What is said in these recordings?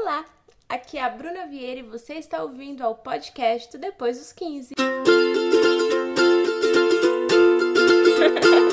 Olá, aqui é a Bruna Vieira e você está ouvindo ao podcast Depois dos 15.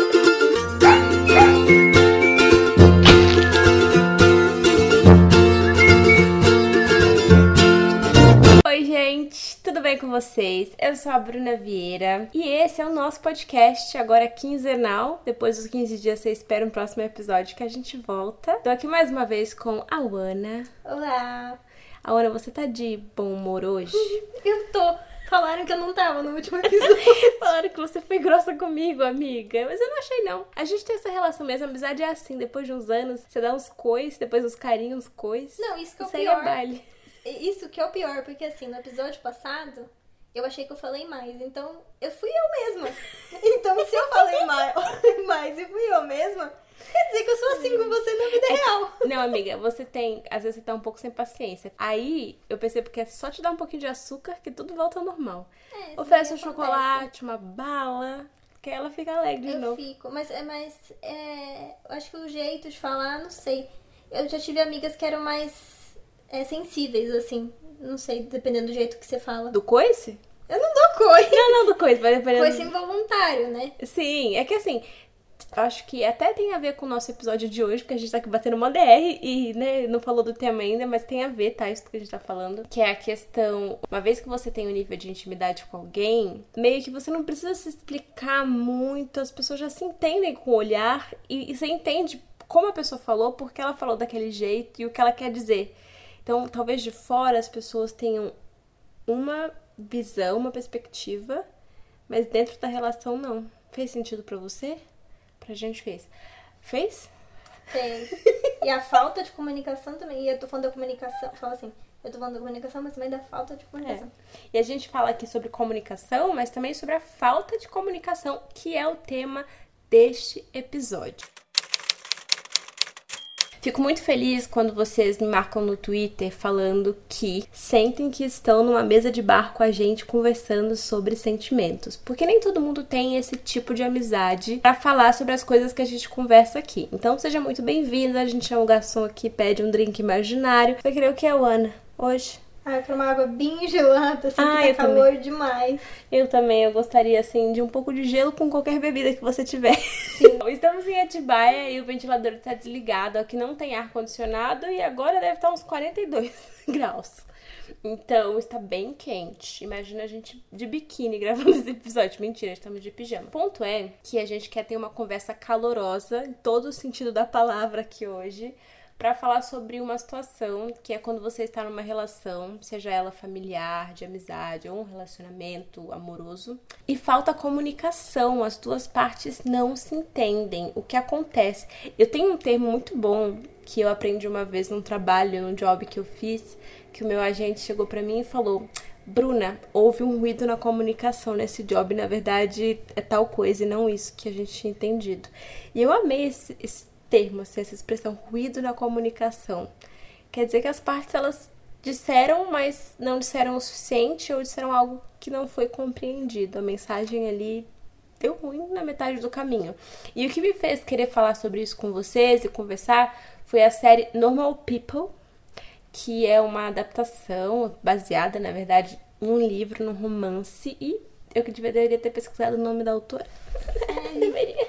vocês? Eu sou a Bruna Vieira e esse é o nosso podcast, agora quinzenal. Depois dos 15 dias, você espera um próximo episódio que a gente volta. Tô aqui mais uma vez com a Ana. Olá! Ana, você tá de bom humor hoje? Eu tô. Falaram que eu não tava no último episódio. Falaram que você foi grossa comigo, amiga. Mas eu não achei, não. A gente tem essa relação mesmo. A amizade é assim. Depois de uns anos, você dá uns cois, depois uns carinhos, uns cois. Não, isso que é o aí pior. é baile. Isso que é o pior, porque assim, no episódio passado, eu achei que eu falei mais. Então, eu fui eu mesma. Então, se eu falei mais, mais e fui eu mesma, quer dizer que eu sou assim com você na vida real. Não, amiga, você tem. Às vezes você tá um pouco sem paciência. Aí eu percebo que é só te dar um pouquinho de açúcar que tudo volta ao normal. É, Oferece um acontece. chocolate, uma bala, que ela fica alegre de Eu novo. fico, mas, é- mas é, eu acho que o jeito de falar, não sei. Eu já tive amigas que eram mais é, sensíveis, assim. Não sei, dependendo do jeito que você fala. Do coice? Eu não dou coisa. Não, não, do coice, vai dependendo. Coisa involuntário, né? Sim, é que assim, acho que até tem a ver com o nosso episódio de hoje, porque a gente tá aqui batendo uma DR e, né, não falou do tema ainda, mas tem a ver, tá? Isso que a gente tá falando. Que é a questão, uma vez que você tem um nível de intimidade com alguém, meio que você não precisa se explicar muito, as pessoas já se entendem com o olhar e, e você entende como a pessoa falou, porque ela falou daquele jeito e o que ela quer dizer. Então, talvez de fora as pessoas tenham uma visão, uma perspectiva, mas dentro da relação não. Fez sentido pra você? Pra gente fez. Fez? Fez. E a falta de comunicação também. E eu tô falando da comunicação. Fala assim, eu tô falando da comunicação, mas também da falta de comunicação. E a gente fala aqui sobre comunicação, mas também sobre a falta de comunicação, que é o tema deste episódio. Fico muito feliz quando vocês me marcam no Twitter falando que sentem que estão numa mesa de bar com a gente conversando sobre sentimentos. Porque nem todo mundo tem esse tipo de amizade pra falar sobre as coisas que a gente conversa aqui. Então seja muito bem-vinda. A gente chama o garçom aqui, pede um drink imaginário. Querer o que, Ana? Hoje? Ah, eu quero uma água bem gelada, assim, Ah, que tá calor demais. Eu também, eu gostaria, assim, de um pouco de gelo com qualquer bebida que você tiver. Estamos em Atibaia e o ventilador está desligado. Aqui não tem ar-condicionado e agora deve estar uns 42 graus. Então, está bem quente. Imagina a gente de biquíni gravando esse episódio. Mentira, estamos de pijama. O ponto é que a gente quer ter uma conversa calorosa, em todo o sentido da palavra aqui hoje, para falar sobre uma situação que é quando você está numa relação, seja ela familiar, de amizade ou um relacionamento amoroso, e falta comunicação, as duas partes não se entendem. O que acontece? Eu tenho um termo muito bom que eu aprendi uma vez num trabalho, num job que eu fiz, que o meu agente chegou para mim e falou: Bruna, houve um ruído na comunicação nesse job, na verdade é tal coisa e não isso que a gente tinha entendido. E eu amei esse, esse termo, assim, essa expressão ruído na comunicação. Quer dizer que as partes elas disseram, mas não disseram o suficiente ou disseram algo que não foi compreendido. A mensagem ali deu ruim na metade do caminho. E o que me fez querer falar sobre isso com vocês e conversar foi a série Normal People, que é uma adaptação baseada, na verdade, num livro, num romance e eu que deveria ter pesquisado o nome da autora. deveria.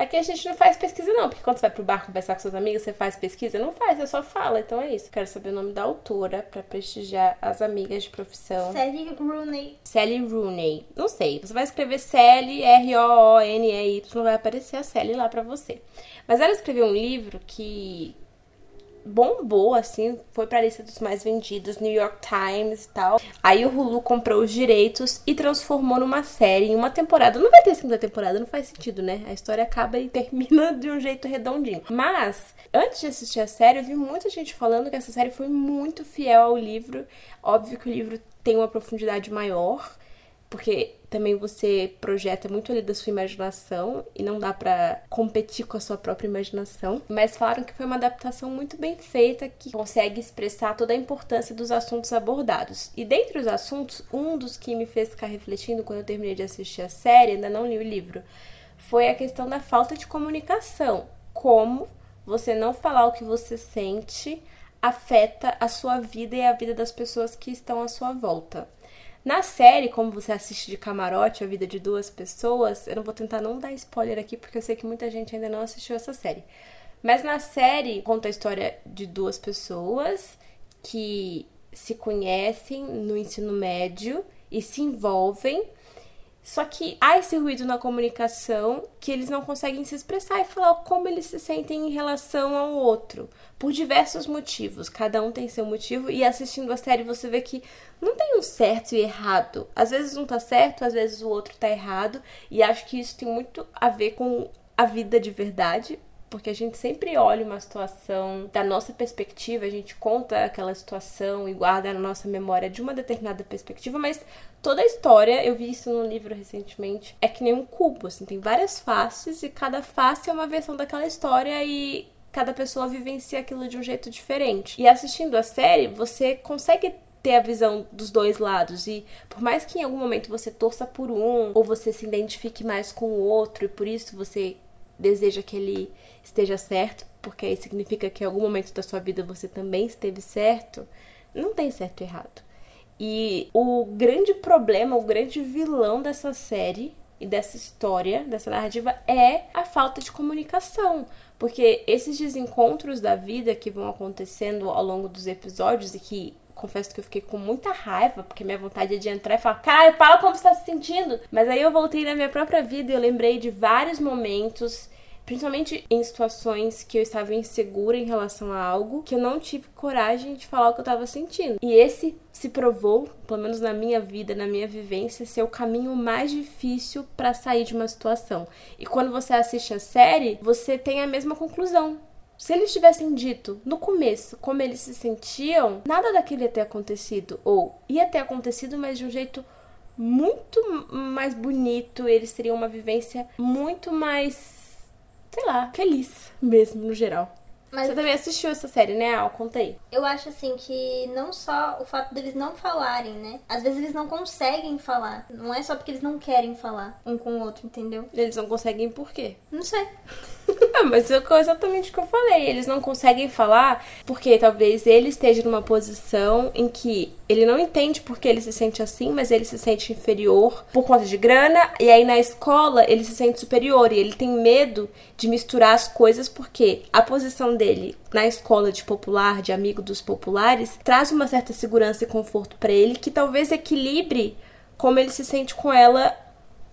Aqui a gente não faz pesquisa, não, porque quando você vai pro bar conversar com seus amigos, você faz pesquisa? Não faz, você só fala. Então é isso. Quero saber o nome da autora pra prestigiar as amigas de profissão. Sally Rooney. Sally Rooney. Não sei. Você vai escrever Sally, R-O-O-N-E-Y, vai aparecer a Sally lá pra você. Mas ela escreveu um livro que bombou, assim, foi pra lista dos mais vendidos, New York Times e tal. Aí o Hulu comprou os direitos e transformou numa série em uma temporada. Não vai ter segunda temporada, não faz sentido, né? A história acaba e termina de um jeito redondinho. Mas, antes de assistir a série, eu vi muita gente falando que essa série foi muito fiel ao livro. Óbvio que o livro tem uma profundidade maior, porque também você projeta muito ali da sua imaginação e não dá pra competir com a sua própria imaginação. Mas falaram que foi uma adaptação muito bem feita que consegue expressar toda a importância dos assuntos abordados. E dentre os assuntos, um dos que me fez ficar refletindo quando eu terminei de assistir a série, ainda não li o livro, foi a questão da falta de comunicação. Como você não falar o que você sente afeta a sua vida e a vida das pessoas que estão à sua volta. Na série, como você assiste de camarote a vida de duas pessoas, eu não vou tentar não dar spoiler aqui porque eu sei que muita gente ainda não assistiu essa série. Mas na série conta a história de duas pessoas que se conhecem no ensino médio e se envolvem só que há esse ruído na comunicação que eles não conseguem se expressar e falar como eles se sentem em relação ao outro. Por diversos motivos. Cada um tem seu motivo. E assistindo a série você vê que não tem um certo e errado. Às vezes um tá certo, às vezes o outro tá errado. E acho que isso tem muito a ver com a vida de verdade porque a gente sempre olha uma situação da nossa perspectiva, a gente conta aquela situação e guarda na nossa memória de uma determinada perspectiva, mas toda a história, eu vi isso num livro recentemente, é que nem um cubo, assim, tem várias faces e cada face é uma versão daquela história e cada pessoa vivencia aquilo de um jeito diferente. E assistindo a série, você consegue ter a visão dos dois lados e por mais que em algum momento você torça por um ou você se identifique mais com o outro e por isso você deseja que ele esteja certo, porque aí significa que em algum momento da sua vida você também esteve certo, não tem certo e errado. E o grande problema, o grande vilão dessa série e dessa história, dessa narrativa, é a falta de comunicação. Porque esses desencontros da vida que vão acontecendo ao longo dos episódios e que confesso que eu fiquei com muita raiva, porque minha vontade é de entrar e falar, cara, fala como você tá se sentindo. Mas aí eu voltei na minha própria vida e eu lembrei de vários momentos principalmente em situações que eu estava insegura em relação a algo, que eu não tive coragem de falar o que eu estava sentindo. E esse se provou, pelo menos na minha vida, na minha vivência, ser o caminho mais difícil para sair de uma situação. E quando você assiste a série, você tem a mesma conclusão. Se eles tivessem dito no começo como eles se sentiam, nada daquilo ia ter acontecido. Ou ia ter acontecido, mas de um jeito muito mais bonito. Eles teriam uma vivência muito mais sei lá, feliz mesmo, no geral. Mas Você também assistiu essa série, né, Al? Contei. Eu acho assim que não só o fato deles não falarem, né? Às vezes eles não conseguem falar. Não é só porque eles não querem falar um com o outro, entendeu? Eles não conseguem por quê? Não sei. Ah, mas é exatamente o que eu falei. Eles não conseguem falar porque talvez ele esteja numa posição em que ele não entende porque ele se sente assim, mas ele se sente inferior por conta de grana. E aí na escola ele se sente superior e ele tem medo de misturar as coisas porque a posição dele na escola de popular, de amigo dos populares, traz uma certa segurança e conforto para ele que talvez equilibre como ele se sente com ela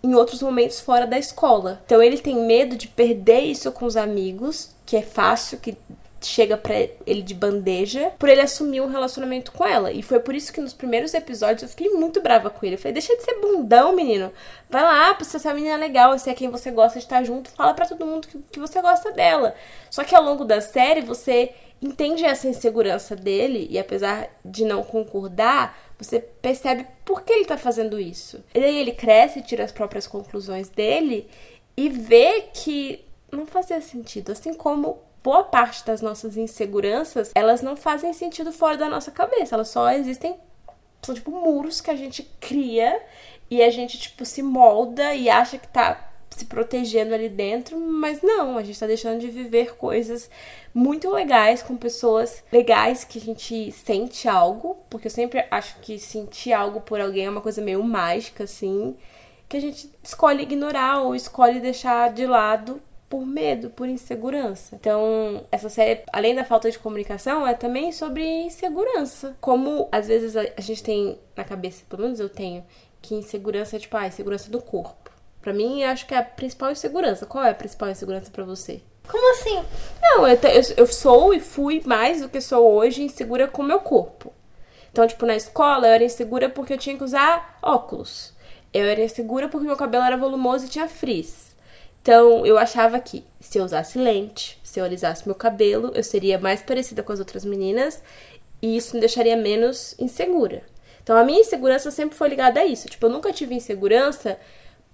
em outros momentos fora da escola. Então ele tem medo de perder isso com os amigos, que é fácil, que chega para ele de bandeja, por ele assumir um relacionamento com ela. E foi por isso que nos primeiros episódios eu fiquei muito brava com ele. Eu falei: "Deixa de ser bundão, menino. Vai lá, pra essa menina é legal, se é quem você gosta de estar junto, fala para todo mundo que, que você gosta dela". Só que ao longo da série você entende essa insegurança dele e apesar de não concordar, você percebe por que ele tá fazendo isso. E aí ele cresce, tira as próprias conclusões dele e vê que não fazia sentido. Assim como boa parte das nossas inseguranças, elas não fazem sentido fora da nossa cabeça. Elas só existem. São tipo muros que a gente cria e a gente, tipo, se molda e acha que tá se protegendo ali dentro, mas não, a gente tá deixando de viver coisas muito legais com pessoas legais que a gente sente algo, porque eu sempre acho que sentir algo por alguém é uma coisa meio mágica, assim, que a gente escolhe ignorar ou escolhe deixar de lado por medo, por insegurança. Então, essa série, além da falta de comunicação, é também sobre insegurança. Como às vezes a gente tem na cabeça, pelo menos eu tenho, que insegurança é tipo, ah, insegurança do corpo. Para mim, acho que é a principal insegurança. Qual é a principal insegurança para você? Como assim? Não, eu, eu, eu, sou e fui mais do que sou hoje insegura com o meu corpo. Então, tipo, na escola eu era insegura porque eu tinha que usar óculos. Eu era insegura porque meu cabelo era volumoso e tinha frizz. Então, eu achava que se eu usasse lente, se eu alisasse meu cabelo, eu seria mais parecida com as outras meninas e isso me deixaria menos insegura. Então, a minha insegurança sempre foi ligada a isso. Tipo, eu nunca tive insegurança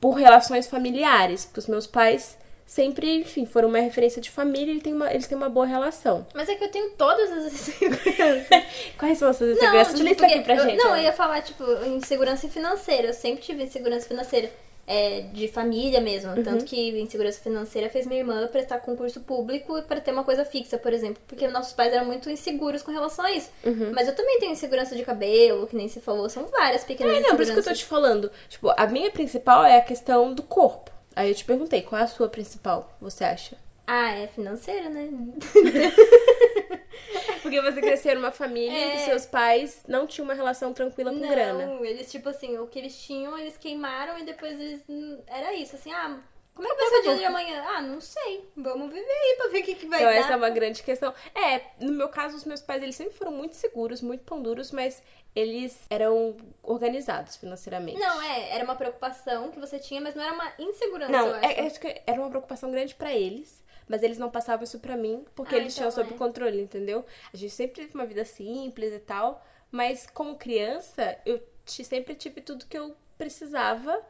por relações familiares, porque os meus pais sempre, enfim, foram uma referência de família e tem uma, eles têm uma boa relação. Mas é que eu tenho todas as inseguranças. Quais são as suas inseguranças? Não, tipo, Lista aqui pra eu, gente. Não, eu ia falar, tipo, insegurança financeira. Eu sempre tive insegurança financeira. É, de família mesmo. Uhum. Tanto que insegurança financeira fez minha irmã prestar concurso público para ter uma coisa fixa, por exemplo. Porque nossos pais eram muito inseguros com relação a isso. Uhum. Mas eu também tenho insegurança de cabelo, que nem se falou. São várias pequenas é, não, por isso que eu tô te falando. Tipo, a minha principal é a questão do corpo. Aí eu te perguntei, qual é a sua principal, você acha? Ah, é financeira, né? Porque você cresceu numa família é. e seus pais não tinham uma relação tranquila com não, grana. Não, eles, tipo assim, o que eles tinham, eles queimaram e depois eles. Era isso, assim, ah. Como é que vai ser o dia de amanhã? Ah, não sei. Vamos viver aí pra ver o que, que vai então, dar. Então, essa é uma grande questão. É, no meu caso, os meus pais, eles sempre foram muito seguros, muito pão duros, mas eles eram organizados financeiramente. Não, é, era uma preocupação que você tinha, mas não era uma insegurança, não, é, acho que era uma preocupação grande para eles mas eles não passavam isso pra mim porque ah, eles então tinham sob é. controle, entendeu? A gente sempre teve uma vida simples e tal, mas como criança, eu sempre tive tudo que eu precisava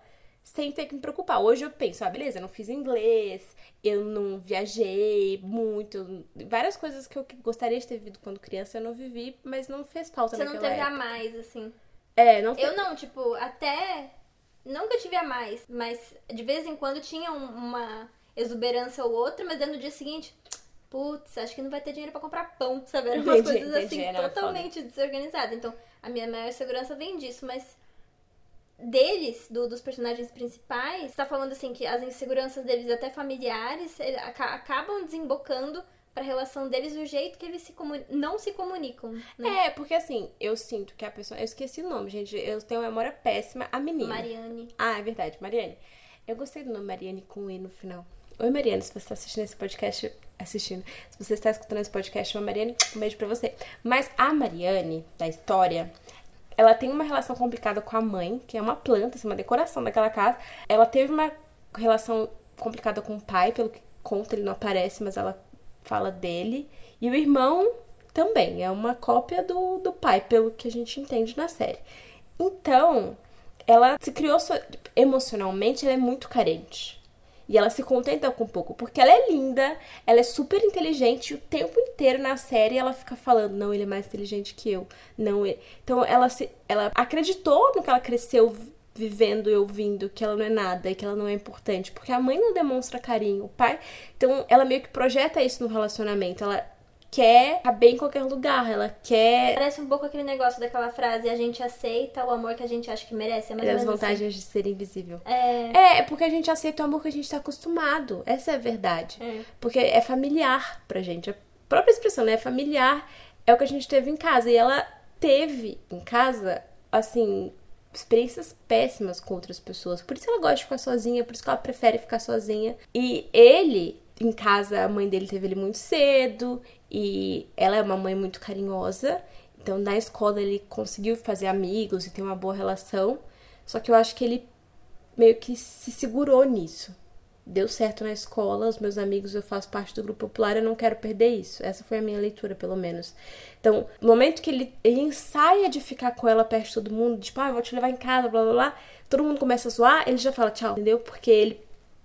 sem ter que me preocupar. Hoje eu penso, ah, beleza, eu não fiz inglês, eu não viajei muito, várias coisas que eu gostaria de ter vivido quando criança eu não vivi, mas não fez falta Você naquela não teve época. a mais, assim. É, não Eu não, tipo, até. Nunca tive a mais, mas de vez em quando tinha uma exuberância ou outra, mas no dia seguinte, putz, acho que não vai ter dinheiro para comprar pão, sabe? Eram umas entendi, coisas assim entendi, totalmente desorganizadas. Então, a minha maior segurança vem disso, mas deles, do, dos personagens principais, tá falando assim que as inseguranças deles, até familiares, acabam desembocando pra relação deles do jeito que eles se não se comunicam. Né? É, porque assim, eu sinto que a pessoa. Eu esqueci o nome, gente. Eu tenho uma memória péssima. A menina. Mariane. Ah, é verdade, Mariane. Eu gostei do nome Mariane com E no final. Oi, Mariana, se você está assistindo esse podcast, assistindo, se você está escutando esse podcast, uma Mariane, um beijo pra você. Mas a Mariane, da história, ela tem uma relação complicada com a mãe, que é uma planta, assim, uma decoração daquela casa. Ela teve uma relação complicada com o pai, pelo que conta, ele não aparece, mas ela fala dele. E o irmão também, é uma cópia do, do pai, pelo que a gente entende na série. Então, ela se criou so... emocionalmente, ela é muito carente. E ela se contenta com pouco, porque ela é linda, ela é super inteligente, o tempo inteiro na série ela fica falando, não, ele é mais inteligente que eu. Não, ele... então ela se ela acreditou no que ela cresceu vivendo e ouvindo que ela não é nada e que ela não é importante, porque a mãe não demonstra carinho, o pai, então ela meio que projeta isso no relacionamento. Ela quer caber em qualquer lugar, ela quer. Parece um pouco aquele negócio daquela frase: a gente aceita o amor que a gente acha que merece. É mais as assim. vantagens assim. de ser invisível. É... é. é, porque a gente aceita o amor que a gente tá acostumado. Essa é a verdade. É. Porque é familiar pra gente. A própria expressão, né? É familiar é o que a gente teve em casa. E ela teve em casa, assim, experiências péssimas com outras pessoas. Por isso ela gosta de ficar sozinha, por isso que ela prefere ficar sozinha. E ele, em casa, a mãe dele teve ele muito cedo e ela é uma mãe muito carinhosa. Então, na escola, ele conseguiu fazer amigos e ter uma boa relação. Só que eu acho que ele meio que se segurou nisso. Deu certo na escola, os meus amigos, eu faço parte do grupo popular, eu não quero perder isso. Essa foi a minha leitura, pelo menos. Então, no momento que ele, ele ensaia de ficar com ela perto de todo mundo, tipo, ah, eu vou te levar em casa, blá blá blá, todo mundo começa a zoar, ele já fala tchau, entendeu? Porque ele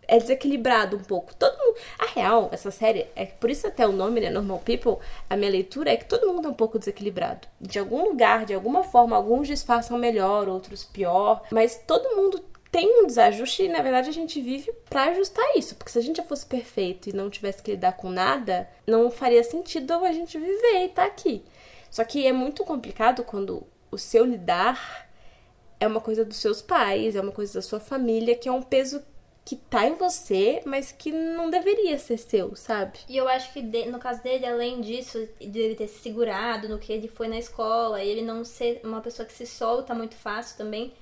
é desequilibrado um pouco. Todo mundo. A real, essa série, é por isso até o nome, né? Normal People, a minha leitura é que todo mundo é um pouco desequilibrado. De algum lugar, de alguma forma, alguns disfarçam melhor, outros pior. Mas todo mundo tem um desajuste e, na verdade, a gente vive para ajustar isso. Porque se a gente já fosse perfeito e não tivesse que lidar com nada, não faria sentido a gente viver e estar tá aqui. Só que é muito complicado quando o seu lidar é uma coisa dos seus pais, é uma coisa da sua família, que é um peso que tá em você, mas que não deveria ser seu, sabe? E eu acho que de, no caso dele, além disso, de ele ter se segurado no que ele foi na escola, e ele não ser uma pessoa que se solta muito fácil também,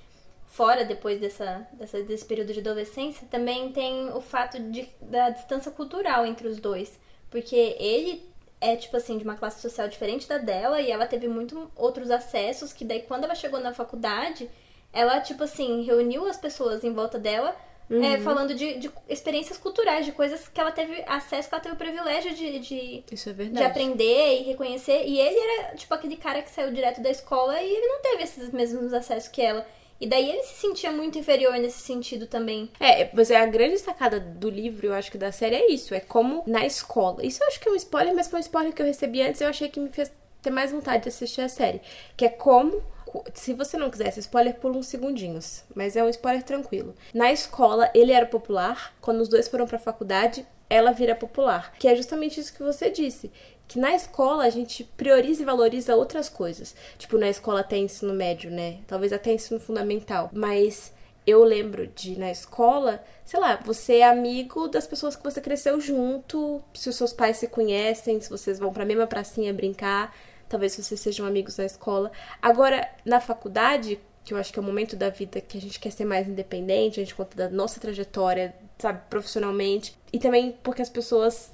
fora depois dessa, dessa, desse período de adolescência, também tem o fato de, da distância cultural entre os dois. Porque ele é, tipo assim, de uma classe social diferente da dela, e ela teve muito outros acessos, que daí quando ela chegou na faculdade, ela, tipo assim, reuniu as pessoas em volta dela uhum. É, falando de, de, experiências culturais, de coisas que ela teve acesso, que ela teve o privilégio de, de, é de aprender e reconhecer. E ele era, tipo, aquele cara que saiu direto da escola e ele não teve esses mesmos acessos que ela. E daí ele se sentia muito inferior nesse sentido também. É, mas é a grande sacada do livro, eu acho que da série é isso. É como na escola. Isso eu acho que é um spoiler, mas foi um spoiler que eu recebi antes e eu achei que me fez ter mais vontade de assistir a série. Que é como Se você não quisesse spoiler, pula uns segundinhos. Mas é um spoiler tranquilo. Na escola, ele era popular. Quando os dois foram pra faculdade, ela vira popular. Que é justamente isso que você disse. Que na escola a gente prioriza e valoriza outras coisas. Tipo, na escola até ensino médio, né? Talvez até ensino fundamental. Mas eu lembro de na escola, sei lá, você é amigo das pessoas que você cresceu junto, se os seus pais se conhecem, se vocês vão pra mesma pracinha brincar, talvez vocês sejam amigos na escola. Agora, na faculdade, que eu acho que é o momento da vida que a gente quer ser mais independente, a gente conta da nossa trajetória, sabe, profissionalmente, e também porque as pessoas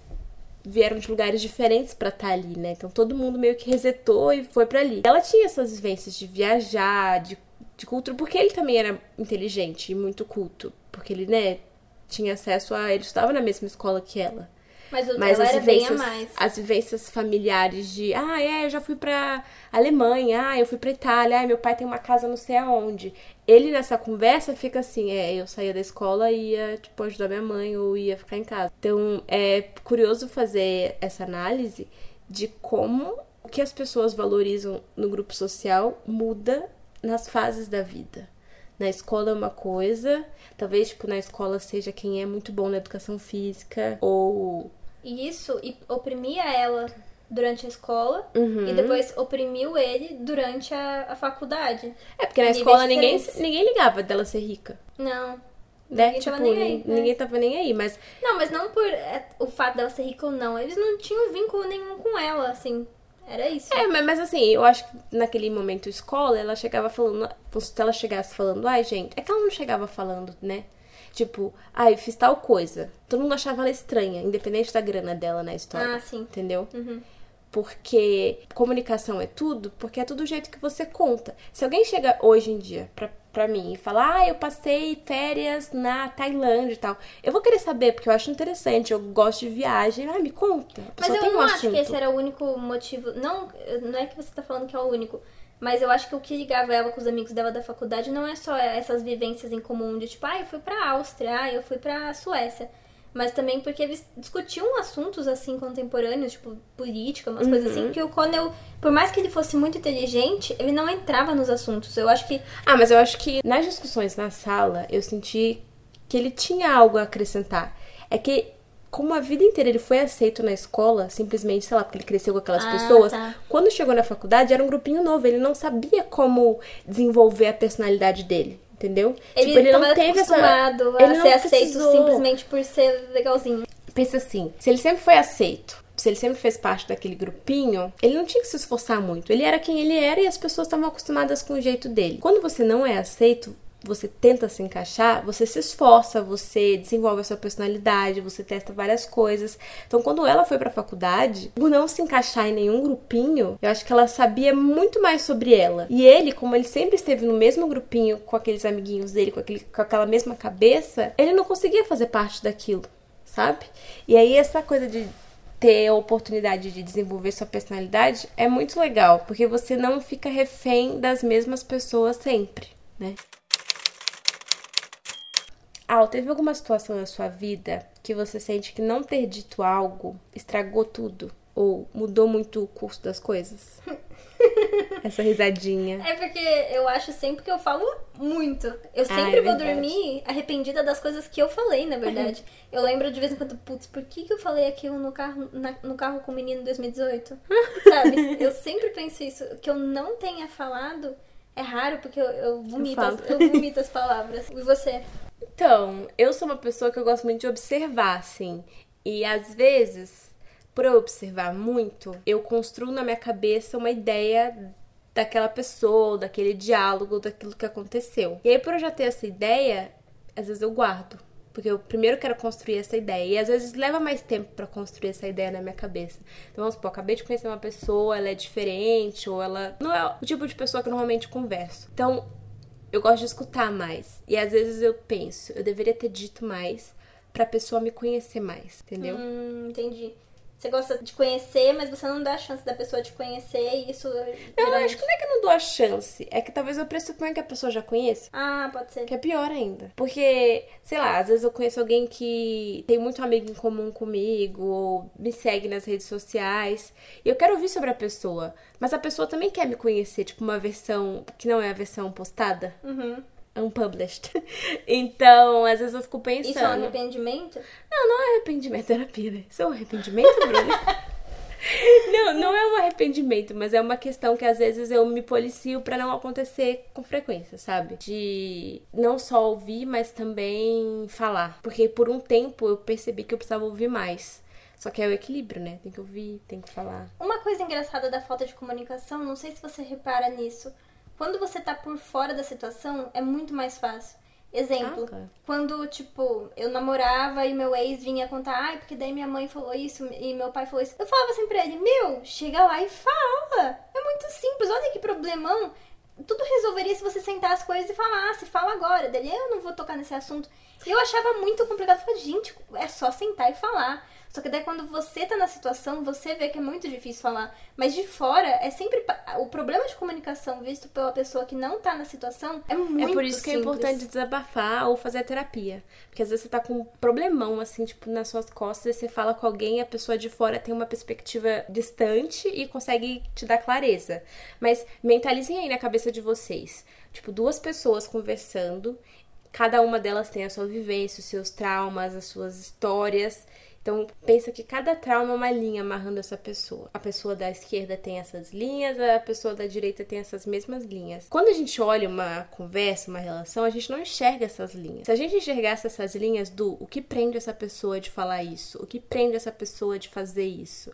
vieram de lugares diferentes para estar tá ali, né? Então todo mundo meio que resetou e foi para ali. Ela tinha essas vivências de viajar, de de cultura, porque ele também era inteligente e muito culto. Porque ele, né, tinha acesso a. Ele estudava na mesma escola que ela. Mas, o Mas as era vivências, bem a mais. As vivências familiares de, ah, é, eu já fui pra Alemanha, ah, eu fui pra Itália, ah, meu pai tem uma casa não sei aonde. Ele nessa conversa fica assim, é, eu saía da escola e ia, tipo, ajudar minha mãe ou ia ficar em casa. Então, é curioso fazer essa análise de como o que as pessoas valorizam no grupo social muda nas fases da vida. Na escola é uma coisa, talvez tipo na escola seja quem é muito bom na educação física ou e isso oprimia ela durante a escola uhum. e depois oprimiu ele durante a, a faculdade. É porque na escola ninguém, ninguém ligava dela ser rica. Não. Né? Ninguém tipo, tava nem aí, né? ninguém tava nem aí, mas. Não, mas não por é, o fato dela ser rica ou não. Eles não tinham vínculo nenhum com ela, assim. Era isso. É, mas, mas assim, eu acho que naquele momento escola, ela chegava falando. Se ela chegasse falando, ai, gente. É que ela não chegava falando, né? Tipo, ai, fiz tal coisa. Todo mundo achava ela estranha, independente da grana dela na história. Ah, sim. Entendeu? Uhum. Porque comunicação é tudo, porque é tudo o jeito que você conta. Se alguém chega hoje em dia pra, pra mim e fala, ah, eu passei férias na Tailândia e tal, eu vou querer saber, porque eu acho interessante, eu gosto de viagem. Ah, me conta. Mas eu não um acho assunto. que esse era o único motivo. Não, não é que você tá falando que é o único. Mas eu acho que o que ligava ela com os amigos dela da faculdade não é só essas vivências em comum de tipo, ah, eu fui pra Áustria, ah, eu fui pra Suécia mas também porque eles discutiam assuntos assim contemporâneos, tipo política, umas uhum. coisas assim, que o Connell, por mais que ele fosse muito inteligente, ele não entrava nos assuntos. Eu acho que. Ah, mas eu acho que nas discussões na sala, eu senti que ele tinha algo a acrescentar. É que como a vida inteira ele foi aceito na escola, simplesmente, sei lá, porque ele cresceu com aquelas ah, pessoas, tá. quando chegou na faculdade era um grupinho novo, ele não sabia como desenvolver a personalidade dele entendeu? Ele, tipo, ele não teve acostumado essa... a ele ser aceito simplesmente por ser legalzinho. Pensa assim, se ele sempre foi aceito, se ele sempre fez parte daquele grupinho, ele não tinha que se esforçar muito. Ele era quem ele era e as pessoas estavam acostumadas com o jeito dele. Quando você não é aceito, você tenta se encaixar, você se esforça, você desenvolve a sua personalidade, você testa várias coisas. Então, quando ela foi pra faculdade, por não se encaixar em nenhum grupinho, eu acho que ela sabia muito mais sobre ela. E ele, como ele sempre esteve no mesmo grupinho com aqueles amiguinhos dele, com, aquele, com aquela mesma cabeça, ele não conseguia fazer parte daquilo, sabe? E aí, essa coisa de ter a oportunidade de desenvolver sua personalidade é muito legal, porque você não fica refém das mesmas pessoas sempre, né? Al, teve alguma situação na sua vida que você sente que não ter dito algo estragou tudo? Ou mudou muito o curso das coisas? Essa risadinha. É porque eu acho sempre que eu falo muito. Eu sempre ah, é vou dormir arrependida das coisas que eu falei, na verdade. eu lembro de vez em quando, putz, por que, que eu falei aquilo no carro, na, no carro com o menino em 2018? Sabe? Eu sempre penso isso. Que eu não tenha falado é raro, porque eu, eu vomito, eu, as, eu vomito as palavras. E você? Então, eu sou uma pessoa que eu gosto muito de observar, assim. E às vezes, por eu observar muito, eu construo na minha cabeça uma ideia daquela pessoa, daquele diálogo, daquilo que aconteceu. E aí, por eu já ter essa ideia, às vezes eu guardo. Porque eu primeiro quero construir essa ideia. E às vezes leva mais tempo para construir essa ideia na minha cabeça. Então, vamos supor, acabei de conhecer uma pessoa, ela é diferente, ou ela não é o tipo de pessoa que eu normalmente converso. Então, eu gosto de escutar mais. E às vezes eu penso, eu deveria ter dito mais pra pessoa me conhecer mais, entendeu? Hum, entendi. Você gosta de conhecer, mas você não dá a chance da pessoa te conhecer e isso. Não, eu geralmente- acho que não é que eu não dou a chance. É que talvez eu pressuponha que a pessoa já conheça. Ah, pode ser. Que é pior ainda. Porque, sei lá, às vezes eu conheço alguém que tem muito amigo em comum comigo, ou me segue nas redes sociais. E eu quero ouvir sobre a pessoa. Mas a pessoa também quer me conhecer, tipo, uma versão que não é a versão postada. Uhum. Unpublished. Então, às vezes eu fico pensando. Isso é um arrependimento? Não, não é arrependimento, é terapia, né? Isso é um arrependimento, Bruno? Não, não é um arrependimento, mas é uma questão que às vezes eu me policio pra não acontecer com frequência, sabe? De não só ouvir, mas também falar. Porque por um tempo eu percebi que eu precisava ouvir mais. Só que é o equilíbrio, né? Tem que ouvir, tem que falar. Uma coisa engraçada da falta de comunicação, não sei se você repara nisso. Quando você tá por fora da situação, é muito mais fácil. Exemplo, Ah, quando, tipo, eu namorava e meu ex vinha contar, ai, porque daí minha mãe falou isso e meu pai falou isso. Eu falava assim pra ele, meu, chega lá e fala. É muito simples, olha que problemão. Tudo resolveria se você sentar as coisas e falasse, fala agora. Dele, eu não vou tocar nesse assunto. E eu achava muito complicado. Eu falei, gente, é só sentar e falar. Só que daí quando você tá na situação, você vê que é muito difícil falar. Mas de fora, é sempre. O problema de comunicação visto pela pessoa que não tá na situação é muito É por isso que é importante desabafar ou fazer a terapia. Porque às vezes você tá com um problemão, assim, tipo, nas suas costas, e você fala com alguém a pessoa de fora tem uma perspectiva distante e consegue te dar clareza. Mas mentalizem aí na cabeça de vocês. Tipo, duas pessoas conversando, cada uma delas tem a sua vivência, os seus traumas, as suas histórias. Então, pensa que cada trauma é uma linha amarrando essa pessoa. A pessoa da esquerda tem essas linhas, a pessoa da direita tem essas mesmas linhas. Quando a gente olha uma conversa, uma relação, a gente não enxerga essas linhas. Se a gente enxergasse essas linhas do o que prende essa pessoa de falar isso, o que prende essa pessoa de fazer isso,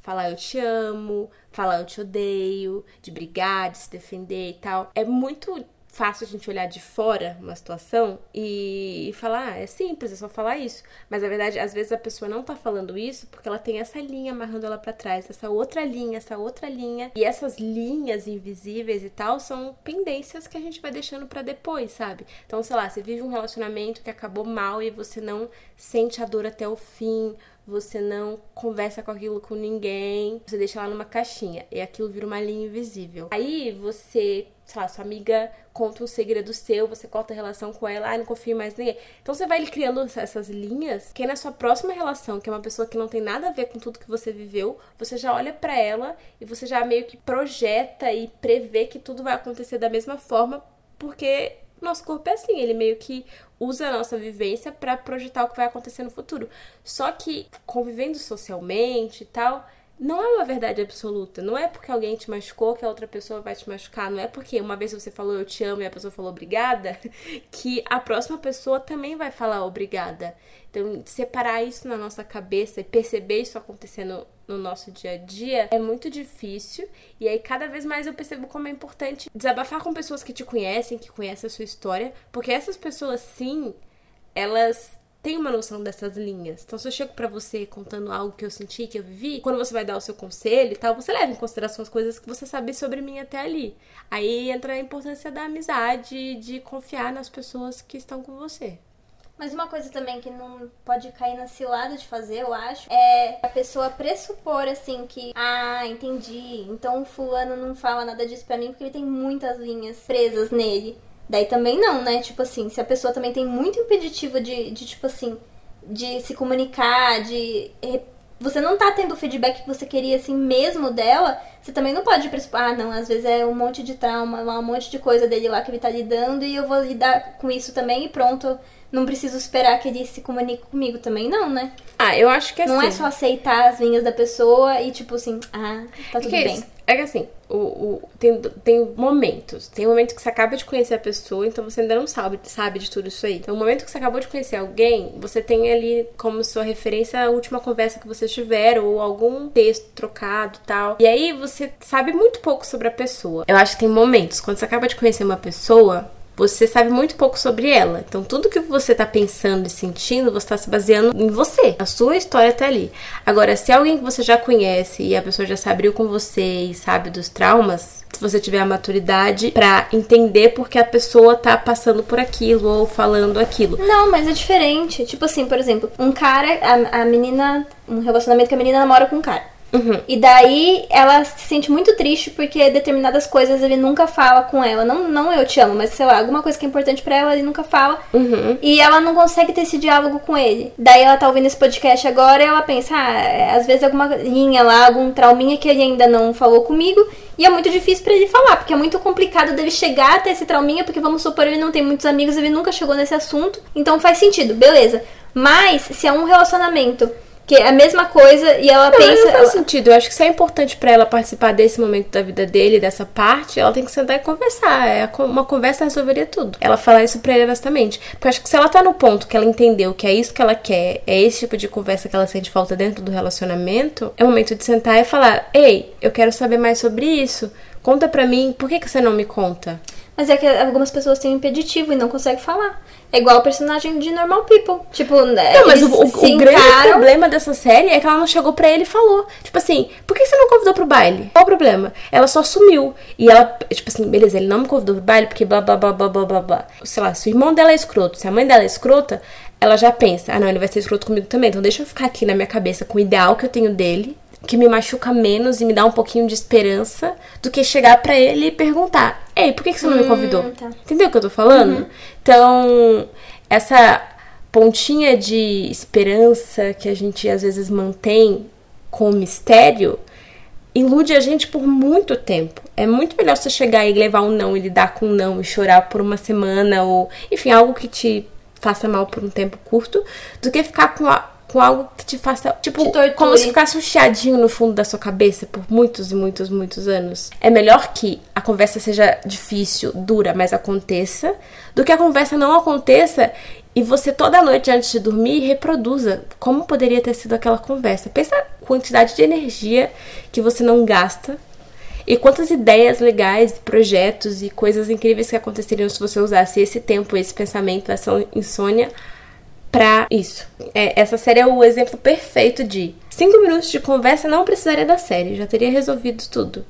falar eu te amo, falar eu te odeio, de brigar, de se defender e tal, é muito fácil a gente olhar de fora uma situação e falar, ah, é simples, é só falar isso. Mas na verdade, às vezes a pessoa não tá falando isso porque ela tem essa linha amarrando ela pra trás, essa outra linha, essa outra linha. E essas linhas invisíveis e tal são pendências que a gente vai deixando pra depois, sabe? Então, sei lá, você vive um relacionamento que acabou mal e você não sente a dor até o fim, você não conversa com aquilo com ninguém, você deixa lá numa caixinha e aquilo vira uma linha invisível. Aí você, sei lá, sua amiga conta um segredo seu, você corta a relação com ela, ah, não confio mais ninguém. Então você vai criando essas linhas, que na sua próxima relação, que é uma pessoa que não tem nada a ver com tudo que você viveu, você já olha pra ela e você já meio que projeta e prevê que tudo vai acontecer da mesma forma, porque nosso corpo é assim, ele meio que usa a nossa vivência pra projetar o que vai acontecer no futuro. Só que convivendo socialmente e tal, não é uma verdade absoluta. Não é porque alguém te machucou que a outra pessoa vai te machucar. Não é porque uma vez você falou eu te amo e a pessoa falou obrigada que a próxima pessoa também vai falar obrigada. Então, separar isso na nossa cabeça e perceber isso acontecendo no nosso dia a dia é muito difícil. E aí, cada vez mais eu percebo como é importante desabafar com pessoas que te conhecem, que conhecem a sua história, porque essas pessoas, sim, elas têm uma noção dessas linhas. Então, se eu chego pra você contando algo que eu senti, que eu vivi, quando você vai dar o seu conselho e tal, você leva em consideração as coisas que você sabe sobre mim até ali. Aí entra a importância da amizade, de confiar nas pessoas que estão com você. Mas uma coisa também que não pode cair na cilada de fazer, eu acho, é a pessoa pressupor assim que, ah, entendi, então o fulano não fala nada disso pra mim porque ele tem muitas linhas presas nele. Daí também não, né? Tipo assim, se a pessoa também tem muito impeditivo de, de tipo assim, de se comunicar, de. Você não tá tendo o feedback que você queria, assim, mesmo dela, você também não pode pressupor, ah, não, às vezes é um monte de trauma, um monte de coisa dele lá que ele tá lidando e eu vou lidar com isso também e pronto. Não preciso esperar que ele se comunique comigo também, não, né? Ah, eu acho que assim. Não é só aceitar as linhas da pessoa e, tipo assim, ah, tá tudo é bem. isso? É que assim, o, o- tem, tem momentos. Tem um momento que você acaba de conhecer a pessoa, então você ainda não sabe, sabe de tudo isso aí. Então, no momento que você acabou de conhecer alguém, você tem ali como sua referência a última conversa que vocês tiveram, ou algum texto trocado tal. E aí você sabe muito pouco sobre a pessoa. Eu acho que tem momentos, quando você acaba de conhecer uma pessoa, você sabe muito pouco sobre ela. Então, tudo que você tá pensando e sentindo, você tá se baseando em você. A sua história tá ali. Agora, se é alguém que você já conhece e a pessoa já se abriu com você e sabe dos traumas, se você tiver a maturidade para entender porque a pessoa tá passando por aquilo ou falando aquilo. Não, mas é diferente. Tipo assim, por exemplo, um cara, a, a menina, um relacionamento que a menina namora com um cara. Uhum. E daí ela se sente muito triste porque determinadas coisas ele nunca fala com ela. Não, não eu te amo, mas sei lá, alguma coisa que é importante para ela ele nunca fala. Uhum. E ela não consegue ter esse diálogo com ele. Daí ela tá ouvindo esse podcast agora e ela pensa, ah, é, às vezes alguma linha lá, algum trauminha que ele ainda não falou comigo. E é muito difícil para ele falar, porque é muito complicado dele chegar até esse trauminha, porque vamos supor, ele não tem muitos amigos, ele nunca chegou nesse assunto. Então faz sentido, beleza. Mas se é um relacionamento que é a mesma coisa e ela Não, pensa. não faz sentido. Eu acho que se é importante pra ela participar desse momento da vida dele, dessa parte, ela tem que sentar e conversar. É, uma conversa resolveria tudo. Ela falar isso pra ele honestamente. Porque eu acho que se ela tá no ponto que ela entendeu que é isso que ela quer, é esse tipo de conversa que ela sente falta dentro do relacionamento, é o momento de sentar e falar: Ei, eu quero saber mais sobre isso. Conta pra mim, por que, que você não me conta? Mas é que algumas pessoas têm um impeditivo e não conseguem falar. É igual o personagem de Normal People. Tipo, né, Não, mas o, o- o grande encaram- problema dessa série é que ela não chegou pra ele e falou. Tipo assim, por que você não convidou pro baile? Qual o problema? Ela só sumiu. E ela, tipo assim, beleza, ele não me convidou pro baile porque blá blá blá blá blá blá blá. Sei lá, se o irmão dela é escroto, se a mãe dela é escrota, ela já pensa, ah não, ele vai ser escroto comigo também. Então deixa eu ficar aqui na minha cabeça com o ideal que eu tenho dele. Que me machuca menos e me dá um pouquinho de esperança do que chegar pra ele e perguntar: Ei, por que que você não me convidou? tá. Entendeu o que eu tô falando? Então, essa pontinha de esperança que a gente às vezes mantém com o mistério ilude a gente por muito tempo. É muito melhor você chegar e levar um não e lidar com um não e chorar por uma semana ou, enfim, algo que te faça mal por um tempo curto, do que ficar com, a- com algo que te faça, tipo, Te como se ficasse um chiadinho no fundo da sua cabeça por muitos e muitos, muitos anos. É melhor que a conversa seja difícil, dura, mas aconteça, do que a conversa não aconteça e você toda noite antes de dormir reproduza como poderia ter sido aquela conversa. Pensa a quantidade de energia que você não gasta e quantas ideias legais, projetos e coisas incríveis que aconteceriam se você usasse esse tempo, esse pensamento, essa insônia pra isso. É, essa série é o exemplo perfeito de cinco minutos de conversa não precisaria da série, já teria resolvido tudo.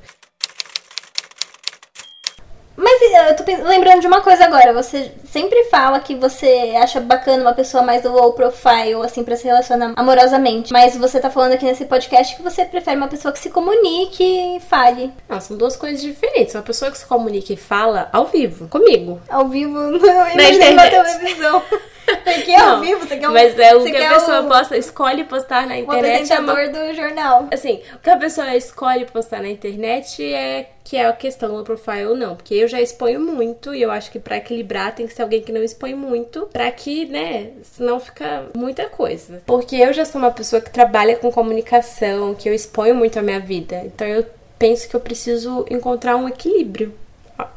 Mas eh, eu tô lembrando de uma coisa agora. Você sempre fala que você acha bacana uma pessoa mais do low profile, assim, pra se relacionar amorosamente. Mas você tá falando aqui nesse podcast que você prefere uma pessoa que se comunique e fale. Não, são duas coisas diferentes. Uma pessoa que se comunica e fala ao vivo, comigo. Ao vivo, não na internet. televisão. Porque ao Não, vivo, você quer um, Mas é o que a pessoa um, posta, escolhe postar na internet. é uma apresentador do jornal. Assim, o que a pessoa escolhe postar na internet é que é a questão do profile ou não. Porque eu já exponho muito e eu acho que pra equilibrar tem que ser alguém que não expõe muito, pra que, né, senão fica muita coisa. Porque eu já sou uma pessoa que trabalha com comunicação, que eu exponho muito a minha vida. Então eu penso que eu preciso encontrar um equilíbrio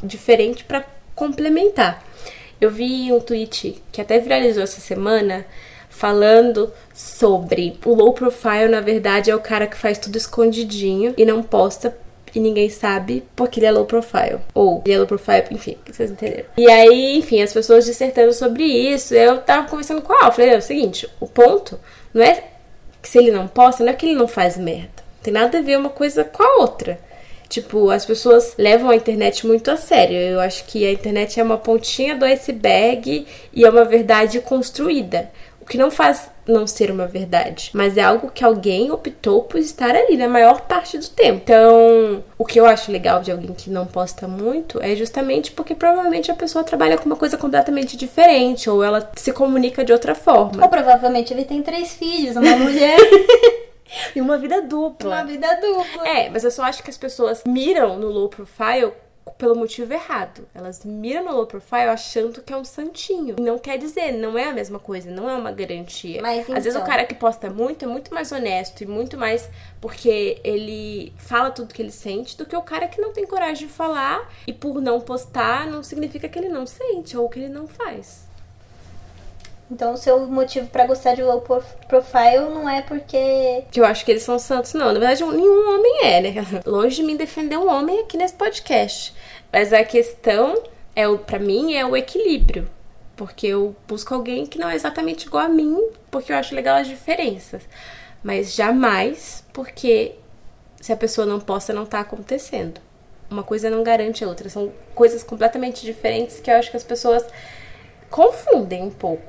diferente pra complementar. Eu vi um tweet que até viralizou essa semana falando sobre o low profile, na verdade, é o cara que faz tudo escondidinho e não posta e ninguém sabe porque ele é low profile. Ou ele é low profile, enfim, vocês entenderam. E aí, enfim, as pessoas dissertando sobre isso. Eu tava conversando com a Al, falei, é o seguinte, o ponto não é que se ele não posta, não é que ele não faz merda. Tem nada a ver uma coisa com a outra. Tipo, as pessoas levam a internet muito a sério. Eu acho que a internet é uma pontinha do iceberg e é uma verdade construída. O que não faz não ser uma verdade, mas é algo que alguém optou por estar ali na maior parte do tempo. Então, o que eu acho legal de alguém que não posta muito é justamente porque provavelmente a pessoa trabalha com uma coisa completamente diferente ou ela se comunica de outra forma. Ou provavelmente ele tem três filhos, uma mulher E uma vida dupla. uma vida dupla. É, mas eu só acho que as pessoas miram no low profile pelo motivo errado. Elas miram no low profile achando que é um santinho. Não quer dizer, não é a mesma coisa, não é uma garantia. Mas Às vezes o então- cara que posta muito é muito mais honesto e muito mais porque ele fala tudo que ele sente do que o cara que não tem coragem de falar e por não postar não significa que ele não sente ou que ele não faz. Então o seu motivo pra gostar de low prof- profile não é porque. Que eu acho que eles são santos, não. Na verdade, nenhum homem é, né? Longe de mim defender um homem aqui nesse podcast. Mas a questão é para mim é o equilíbrio, porque eu busco alguém que não é exatamente igual a mim, porque eu acho legal as diferenças, mas jamais porque se a pessoa não possa não tá acontecendo. Uma coisa não garante a outra, são coisas completamente diferentes que eu acho que as pessoas confundem um pouco.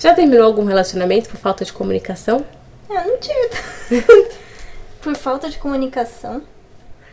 Já terminou algum relacionamento por falta de comunicação? Ah, não tive. por falta de comunicação?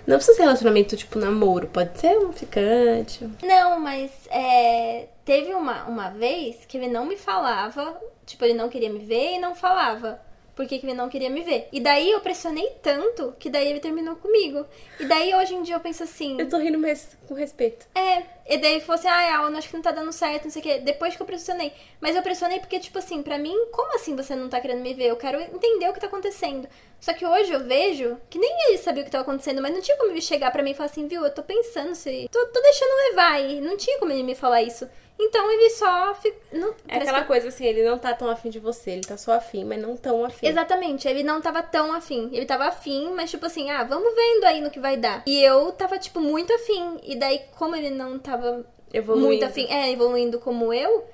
Não precisa ser relacionamento tipo namoro, pode ser um ficante. Não, mas é, teve uma, uma vez que ele não me falava, tipo, ele não queria me ver e não falava porque ele não queria me ver. E daí eu pressionei tanto que daí ele terminou comigo. E daí hoje em dia eu penso assim. Eu tô rindo mas com respeito. É, e daí falou assim: ah, Alan, acho que não tá dando certo, não sei o quê. Depois que eu pressionei. Mas eu pressionei porque, tipo assim, pra mim, como assim você não tá querendo me ver? Eu quero entender o que tá acontecendo. Só que hoje eu vejo que nem ele sabia o que tava acontecendo, mas não tinha como ele chegar pra mim e falar assim, viu, eu tô pensando se. Tô, tô deixando levar. E não tinha como ele me falar isso. Então ele só fica. Não, é aquela que... coisa assim, ele não tá tão afim de você, ele tá só afim, mas não tão afim. Exatamente, ele não tava tão afim. Ele tava afim, mas tipo assim, ah, vamos vendo aí no que vai dar. E eu tava, tipo, muito afim. E daí, como ele não tava evoluindo. muito afim, é, evoluindo como eu,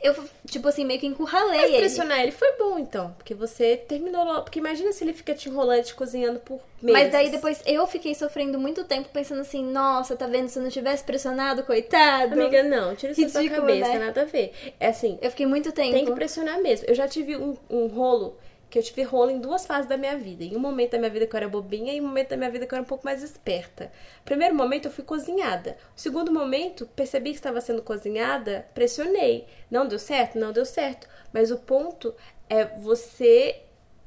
eu, tipo assim, meio que encurralei Mas pressionar ele. ele foi bom, então. Porque você terminou logo. Porque imagina se ele fica te enrolando, te cozinhando por meses. Mas daí depois eu fiquei sofrendo muito tempo pensando assim, nossa, tá vendo? Se eu não tivesse pressionado, coitado. Amiga, não. Tira isso da sua cabeça, né? nada a ver. É assim... Eu fiquei muito tempo. Tem que pressionar mesmo. Eu já tive um, um rolo que eu tive rolo em duas fases da minha vida. Em um momento da minha vida que eu era bobinha e um momento da minha vida que eu era um pouco mais esperta. Primeiro momento eu fui cozinhada. O segundo momento, percebi que estava sendo cozinhada, pressionei. Não deu certo? Não deu certo. Mas o ponto é você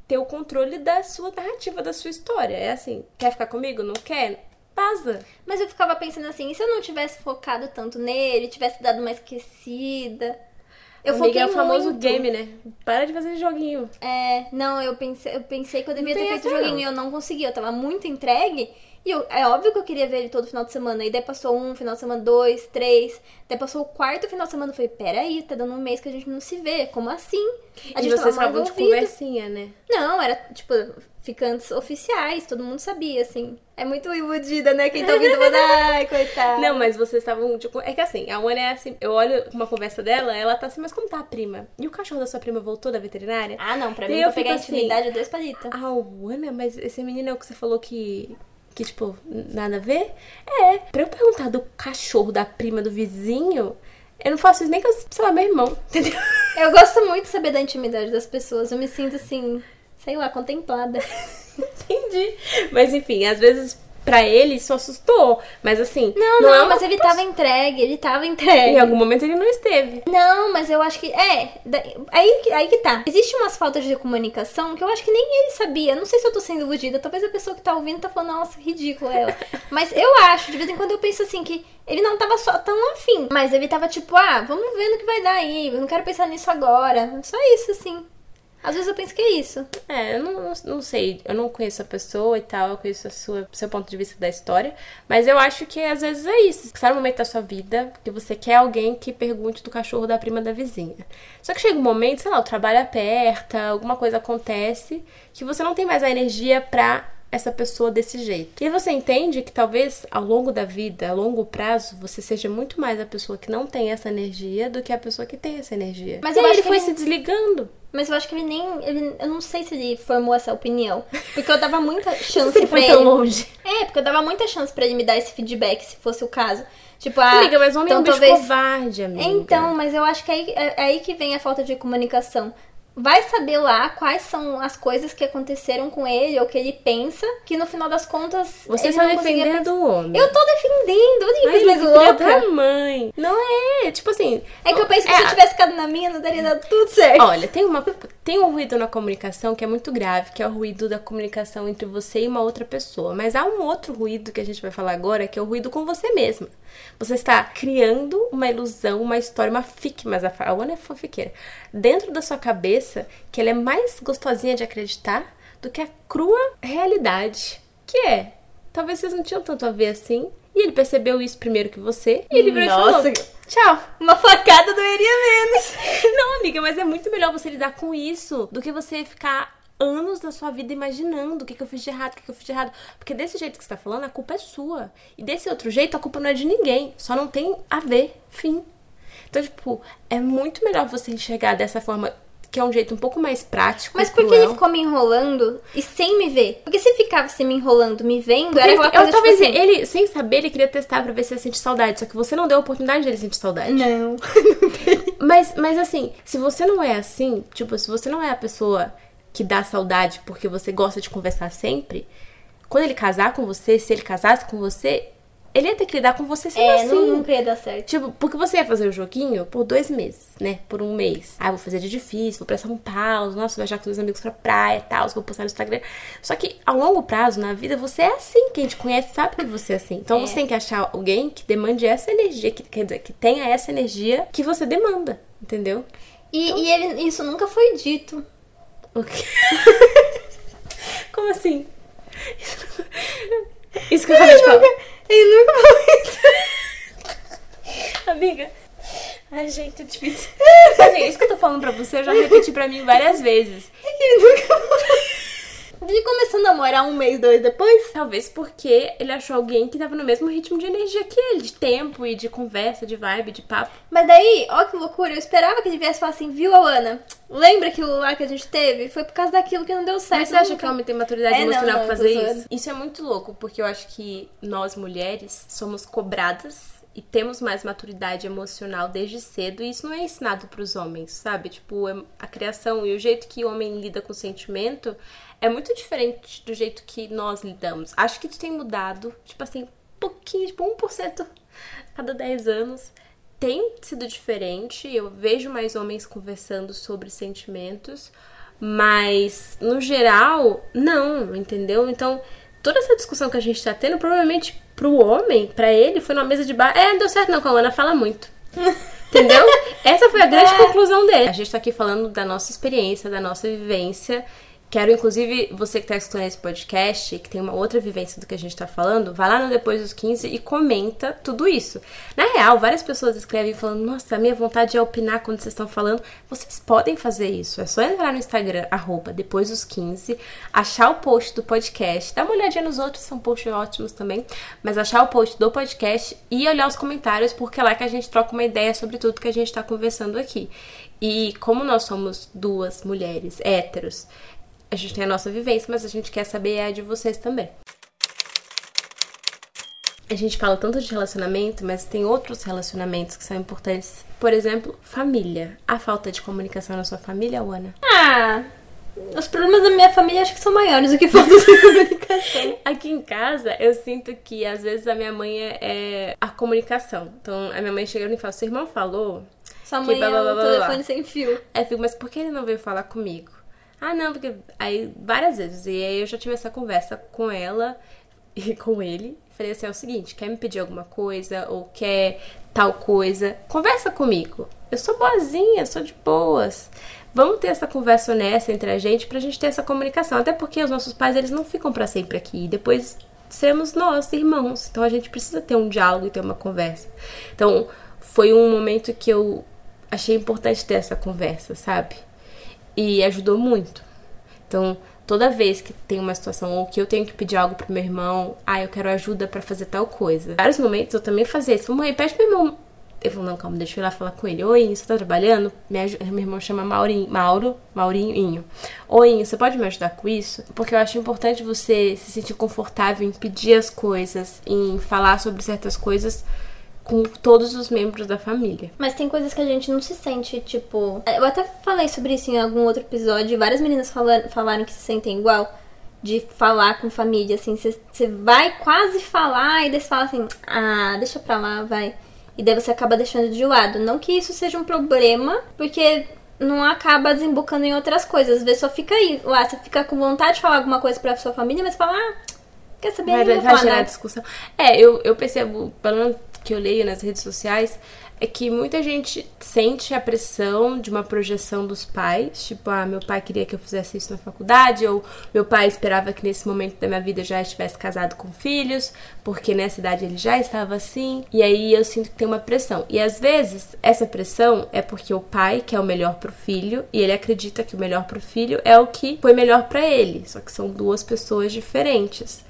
ter o controle da sua narrativa, da sua história. É assim, quer ficar comigo? Não quer? Pasa. Mas eu ficava pensando assim, e se eu não tivesse focado tanto nele, tivesse dado uma esquecida? Eu Amiga, foquei é o famoso muito. game, né? Para de fazer joguinho. É, não, eu pensei, eu pensei que eu devia ter feito joguinho e eu não consegui. Eu tava muito entregue. E eu, é óbvio que eu queria ver ele todo final de semana. E daí passou um, final de semana, dois, três. Daí passou o quarto final de semana. Eu falei, peraí, tá dando um mês que a gente não se vê. Como assim? A e gente vocês estavam de conversinha, né? Não, era tipo, ficantes oficiais, todo mundo sabia, assim. É muito iludida, né? Quem tá ouvindo manda, ai, coitada. Não, mas vocês estavam, tipo, é que assim, a Ana é assim, eu olho uma conversa dela, ela tá assim, mas como tá a prima? E o cachorro da sua prima voltou da veterinária? Ah, não, pra mim, eu pra pegar assim, intimidade, é dois palitos. Ah, Ana, mas esse menino é o que você falou que que, tipo, nada a ver? É, pra eu perguntar do cachorro da prima do vizinho, eu não faço isso nem com, sei lá, meu irmão, entendeu? Eu gosto muito de saber da intimidade das pessoas. Eu me sinto assim, sei lá, contemplada. Entendi. Mas enfim, às vezes pra ele isso assustou. Mas assim. Não, não, não é mas ele tava entregue, ele tava entregue. Em algum momento ele não esteve. Não, mas eu acho que. É, aí, aí que tá. Existe umas faltas de comunicação que eu acho que nem ele sabia. Não sei se eu tô sendo iludida. Talvez a pessoa que tá ouvindo tá falando, nossa, ridículo ela. mas eu acho, de vez em quando eu penso assim, que ele não tava só tão afim. Mas ele tava tipo, ah, vamos ver no que vai dar aí. Eu não quero pensar nisso agora. Só isso, assim. Às vezes eu penso que é isso. É, eu não, não sei. Eu não conheço a pessoa e tal, eu conheço a sua, seu ponto de vista da história. Mas eu acho que às vezes é isso. Está no momento da sua vida que você quer alguém que pergunte do cachorro da prima da vizinha. Só que chega um momento, sei lá, o trabalho aperta, alguma coisa acontece, que você não tem mais a energia pra essa pessoa desse jeito. E você entende que talvez ao longo da vida, a longo prazo, você seja muito mais a pessoa que não tem essa energia do que a pessoa que tem essa energia. Mas e eu acho ele que foi ele... se desligando. Mas eu acho que ele nem. Ele, eu não sei se ele formou essa opinião. Porque eu dava muita chance ele pra foi ele. tão longe. É, porque eu dava muita chance pra ele me dar esse feedback, se fosse o caso. Tipo, ah, amiga, mas homem então, é um talvez... covarde, amiga. Então, mas eu acho que aí, é, é aí que vem a falta de comunicação vai saber lá quais são as coisas que aconteceram com ele ou que ele pensa, que no final das contas. Você está defendendo o homem. Eu tô defendendo, eu nem mais louca. mãe. Não é, tipo assim. É que eu penso que é, se eu tivesse ficado na minha, não daria dado tudo certo. Olha, tem uma. Tem um ruído na comunicação que é muito grave, que é o ruído da comunicação entre você e uma outra pessoa. Mas há um outro ruído que a gente vai falar agora, que é o ruído com você mesma. Você está criando uma ilusão, uma história, uma fic, mas a Ana é fofiqueira. Dentro da sua cabeça, que ela é mais gostosinha de acreditar do que a crua realidade. Que é, talvez vocês não tinham tanto a ver assim. E ele percebeu isso primeiro que você. E ele virou Nossa, e falou, tchau. Uma facada doeria menos. não, amiga, mas é muito melhor você lidar com isso do que você ficar anos da sua vida imaginando o que, que eu fiz de errado, o que, que eu fiz de errado. Porque desse jeito que você tá falando, a culpa é sua. E desse outro jeito, a culpa não é de ninguém. Só não tem a ver. Fim. Então, tipo, é muito melhor você enxergar dessa forma que é um jeito um pouco mais prático. Mas por que ele ficou me enrolando e sem me ver? Porque se ficava se me enrolando, me vendo, Porque era aquela coisa eu, talvez tipo assim, ele, sem saber, ele queria testar pra ver se ele sente saudade. Só que você não deu a oportunidade dele sentir saudade. Não. Mas, mas assim, se você não é assim, tipo, se você não é a pessoa que dá saudade porque você gosta de conversar sempre, quando ele casar com você, se ele casasse com você, ele ia ter que lidar com você sendo É, assim. não, nunca ia dar certo. Tipo, porque você ia fazer o joguinho por dois meses, né? Por um mês. Ah, vou fazer de difícil, vou pra São Paulo, nossa, vou viajar com os amigos pra praia e tal, vou postar no Instagram. Só que ao longo prazo, na vida, você é assim. Quem te conhece sabe que você é assim. Então É. você tem que achar alguém que demande essa energia, que quer dizer, que tenha essa energia que você demanda, entendeu? E, e ele, isso nunca foi dito. O quê? Como assim? Isso que eu acabei de falar. Ele nunca falou isso. Amiga. Ai, gente, é difícil. Mas é isso que eu tô falando pra você, eu já repeti pra mim várias vezes. Ele nunca falou Ele começou a namorar um mês, dois depois? Talvez porque ele achou alguém que tava no mesmo ritmo de energia que ele, de tempo e de conversa, de vibe, de papo. Mas daí, ó que loucura, eu esperava que ele viesse falar assim, viu, Alana? Lembra aquilo lá que a gente teve? Foi por causa daquilo que não deu certo. Mas você acha que o homem tem maturidade É, não, emocional não, pra eu tô fazer zoando. isso? Isso é muito louco, porque eu acho que nós mulheres somos cobradas e temos mais maturidade emocional desde cedo, e isso não é ensinado pros homens, sabe? Tipo, é- a criação e o jeito que o homem lida com o sentimento é muito diferente do jeito que nós lidamos. Acho que isso tem mudado, tipo assim, um pouquinho, tipo 1% a cada 10 anos. Tem sido diferente, eu vejo mais homens conversando sobre sentimentos, mas no geral, não, entendeu? Então, toda essa discussão que a gente tá tendo, provavelmente pro homem, pra ele, foi numa mesa de bar. É, não deu certo não, Calana fala muito. Entendeu? Essa foi a grande É. conclusão dele. A gente tá aqui falando da nossa experiência, da nossa vivência. Quero, inclusive, você que tá escutando esse podcast, que tem uma outra vivência do que a gente tá falando, vai lá no Depois dos 15 e comenta tudo isso. Na real, várias pessoas escrevem falando, nossa, a minha vontade é opinar quando vocês estão falando. Vocês podem fazer isso. É só entrar no Instagram, arroba Depois dos 15, achar o post do podcast, dá uma olhadinha nos outros, são posts ótimos também, mas achar o post do podcast e olhar os comentários, porque é lá que a gente troca uma ideia sobre tudo que a gente tá conversando aqui. E como nós somos duas mulheres héteros, a gente tem a nossa vivência, mas a gente quer saber a de vocês também. A gente fala tanto de relacionamento, mas tem outros relacionamentos que são importantes. Por exemplo, família. A falta de comunicação na sua família, Ana? Ah, os problemas da minha família acho que são maiores do que falta de comunicação. Aqui em casa, eu sinto que às vezes a minha mãe é, é a comunicação. Então, a minha mãe chega e fala: seu irmão falou? Sua Que mãe blá, é blá, blá, um blá, telefone sem fio. Eu fico, mas por que ele não veio falar comigo? Ah, não, porque. Aí, várias vezes. E aí eu já tive essa conversa com ela e com ele. Falei assim: é o seguinte, quer me pedir alguma coisa? Ou quer tal coisa? Conversa comigo. Eu sou boazinha, sou de boas. Vamos ter essa conversa honesta entre a gente pra gente ter essa comunicação. Até porque os nossos pais, eles não ficam pra sempre aqui. E depois seremos nós, irmãos. Então a gente precisa ter um diálogo e ter uma conversa. Então foi um momento que eu achei importante ter essa conversa, sabe? E ajudou muito. Então, toda vez que tem uma situação ou que eu tenho que pedir algo pro meu irmão, ah, eu quero ajuda pra fazer tal coisa. Em vários momentos eu também fazia isso. Mãe, pede pro meu irmão. Eu falo, não, calma, deixa eu ir lá falar com ele. Oi, você tá trabalhando? Meu irmão chama Maurinho, Mauro, Maurinho. Oi, você pode me ajudar com isso? Porque eu acho importante você se sentir confortável em pedir as coisas, em falar sobre certas coisas com todos os membros da família. Mas tem coisas que a gente não se sente, tipo. Eu até falei sobre isso em algum outro episódio. Várias meninas fala- falaram que se sentem igual. De falar com família, assim. Você vai quase falar e daí você fala assim: ah, deixa pra lá, vai. E daí você acaba deixando de lado. Não que isso seja um problema, porque não acaba desembocando em outras coisas. Às vezes só fica aí, lá, você fica com vontade de falar alguma coisa pra sua família, mas fala, ah, quer saber? Vai, vai falar gerar nada. discussão. É, eu, eu percebo, pelo menos que eu leio nas redes sociais é que muita gente sente a pressão de uma projeção dos pais, tipo, ah, meu pai queria que eu fizesse isso na faculdade, ou meu pai esperava que nesse momento da minha vida eu já estivesse casado com filhos, porque nessa idade ele já estava assim, e aí eu sinto que tem uma pressão. E às vezes essa pressão é porque o pai quer o melhor pro filho e ele acredita que o melhor pro filho é o que foi melhor para ele, só que são duas pessoas diferentes.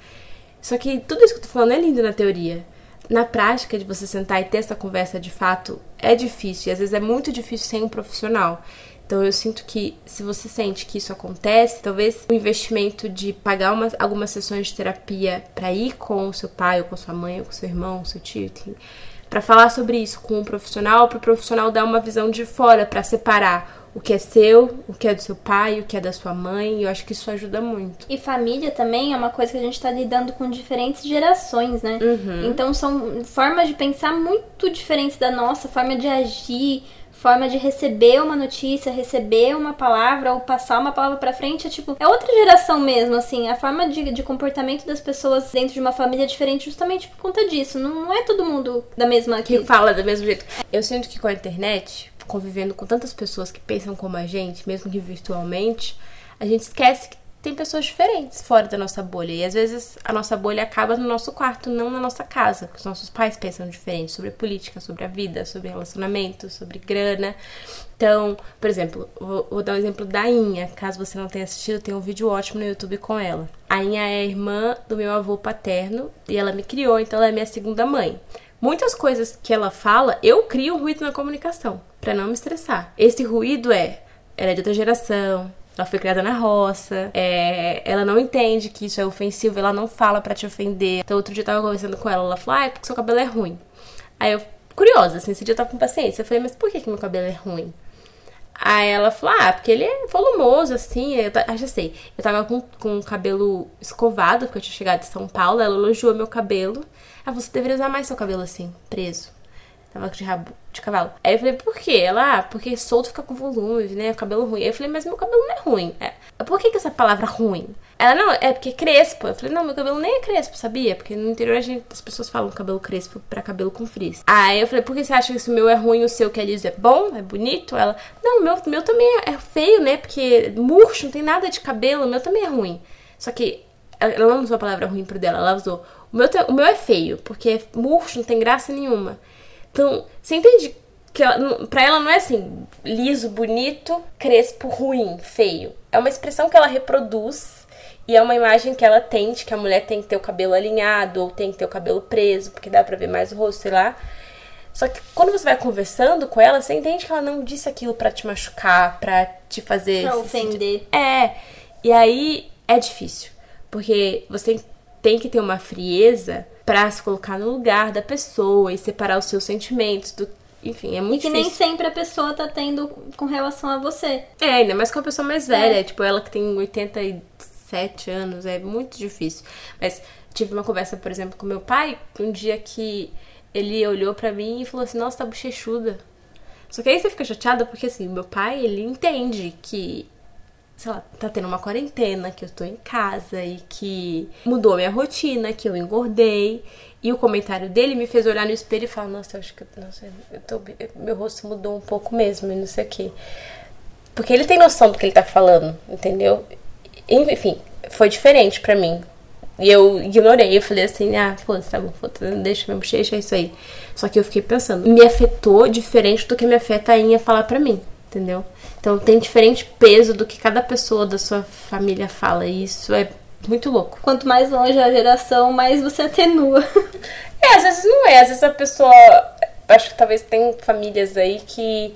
Só que tudo isso que eu tô falando é lindo na teoria na prática de você sentar e ter essa conversa de fato é difícil e às vezes é muito difícil sem um profissional. Então eu sinto que se você sente que isso acontece, talvez o investimento de pagar uma, algumas sessões de terapia para ir com o seu pai, ou com sua mãe, ou com seu irmão, seu tio, para falar sobre isso com um profissional, para o profissional dar uma visão de fora para separar o que é seu, o que é do seu pai, o que é da sua mãe. Eu acho que isso ajuda muito. E família também é uma coisa que a gente está lidando com diferentes gerações, né? Uhum. Então são formas de pensar muito diferentes da nossa, forma de agir, forma de receber uma notícia, receber uma palavra ou passar uma palavra para frente, é tipo, é outra geração mesmo, assim, a forma de, de comportamento das pessoas dentro de uma família é diferente justamente por conta disso. Não, não é todo mundo da mesma que, que fala do mesmo jeito. Eu sinto que com a internet convivendo com tantas pessoas que pensam como a gente, mesmo que virtualmente, a gente esquece que tem pessoas diferentes fora da nossa bolha. E às vezes a nossa bolha acaba no nosso quarto, não na nossa casa. Porque os nossos pais pensam diferente sobre política, sobre a vida, sobre relacionamento, sobre grana. Então, por exemplo, vou, vou, dar um exemplo da Inha. Caso você não tenha assistido, tem um vídeo ótimo no YouTube com ela. A Inha é a irmã do meu avô paterno e ela me criou, então ela é minha segunda mãe. Muitas coisas que ela fala, eu crio um ruído na comunicação, para não me estressar. Esse ruído é, ela é de outra geração, ela foi criada na roça, é, ela não entende que isso é ofensivo, ela não fala para te ofender. Então, outro dia eu tava conversando com ela, ela falou, ah, é porque seu cabelo é ruim. Aí eu, curiosa, assim, esse dia eu tava com paciência. Eu falei, mas por que, que meu cabelo é ruim? Aí ela falou, ah, porque ele é volumoso, assim. Eu ah, já sei. Eu tava com, com o cabelo escovado, porque eu tinha chegado de São Paulo. Ela elogiou meu cabelo. Ah, você deveria usar mais seu cabelo assim, preso. Tava de rabo de cavalo. Aí eu falei, por quê? Ela, ah, porque solto fica com volume, né? Cabelo ruim. Aí eu falei, mas meu cabelo não é ruim. É, por que, que essa palavra ruim? Ela, não, é porque é crespo. Eu falei, não, meu cabelo nem é crespo, sabia? Porque no interior a gente, as pessoas falam cabelo crespo pra cabelo com frizz. Aí eu falei, por que você acha que o meu é ruim o seu que é liso é bom? É bonito? Ela, não, meu, meu também é feio, né? Porque murcho, não tem nada de cabelo, meu também é ruim. Só que ela não usou a palavra ruim pro dela, ela usou o meu, o meu é feio, porque é murcho, não tem graça nenhuma. Então, você entende que ela, pra ela não é assim, liso, bonito, crespo, ruim, feio. É uma expressão que ela reproduz e é uma imagem que ela tem de que a mulher tem que ter o cabelo alinhado ou tem que ter o cabelo preso, porque dá pra ver mais o rosto, sei lá. Só que quando você vai conversando com ela, você entende que ela não disse aquilo para te machucar, para te fazer. Pra ofender. É. E aí é difícil. Porque você tem tem que ter uma frieza para se colocar no lugar da pessoa e separar os seus sentimentos do enfim, é muito E que difícil. nem sempre a pessoa tá tendo com relação a você. É, ainda mais com a pessoa mais velha, é. tipo ela que tem 87 anos, é muito difícil. Mas tive uma conversa, por exemplo, com meu pai, um dia que ele olhou para mim e falou assim: "Nossa, tá bochechuda". Só que aí você fica chateada porque assim, meu pai, ele entende que sei lá, tá tendo uma quarentena, que eu tô em casa e que mudou minha rotina, que eu engordei. E o comentário dele me fez olhar no espelho e falar, nossa, eu acho que nossa, eu tô, meu rosto mudou um pouco mesmo e não sei o quê. Porque ele tem noção do que ele tá falando, entendeu? Enfim, foi diferente para mim. E eu ignorei, eu falei assim, ah, foda-se, tá bom, foda deixa minha bochecha, é isso aí. Só que eu fiquei pensando, me afetou diferente do que me afeta a Inha falar pra mim, entendeu? Então tem diferente peso do que cada pessoa da sua família fala. E isso é muito louco. Quanto mais longe a geração, mais você atenua. É, às vezes não é. Às vezes a pessoa. Acho que talvez tem famílias aí que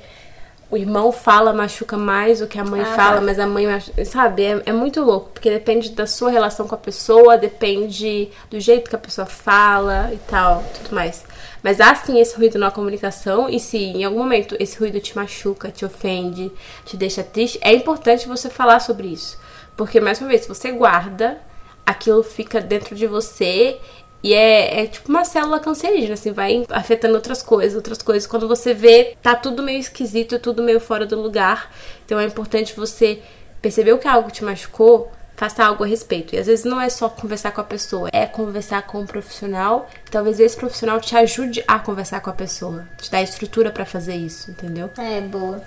o irmão fala, machuca mais do que a mãe ah, fala, tá. mas a mãe, sabe? É, é, muito louco, porque depende da sua relação com a pessoa, depende do jeito que a pessoa fala e tal, tudo mais. Mas há sim esse ruído na comunicação, e se em algum momento esse ruído te machuca, te ofende, te deixa triste, é importante você falar sobre isso. Porque, mais uma vez, se você guarda, aquilo fica dentro de você e é, é, tipo uma célula cancerígena, assim, vai afetando outras coisas, outras coisas. Quando você vê, tá tudo meio esquisito, tudo meio fora do lugar. Então é importante você perceber que algo te machucou, faça algo a respeito. E às vezes não é só conversar com a pessoa, é conversar com um profissional. Talvez esse profissional te ajude a conversar com a pessoa, te dá estrutura para fazer isso, entendeu? É, boa.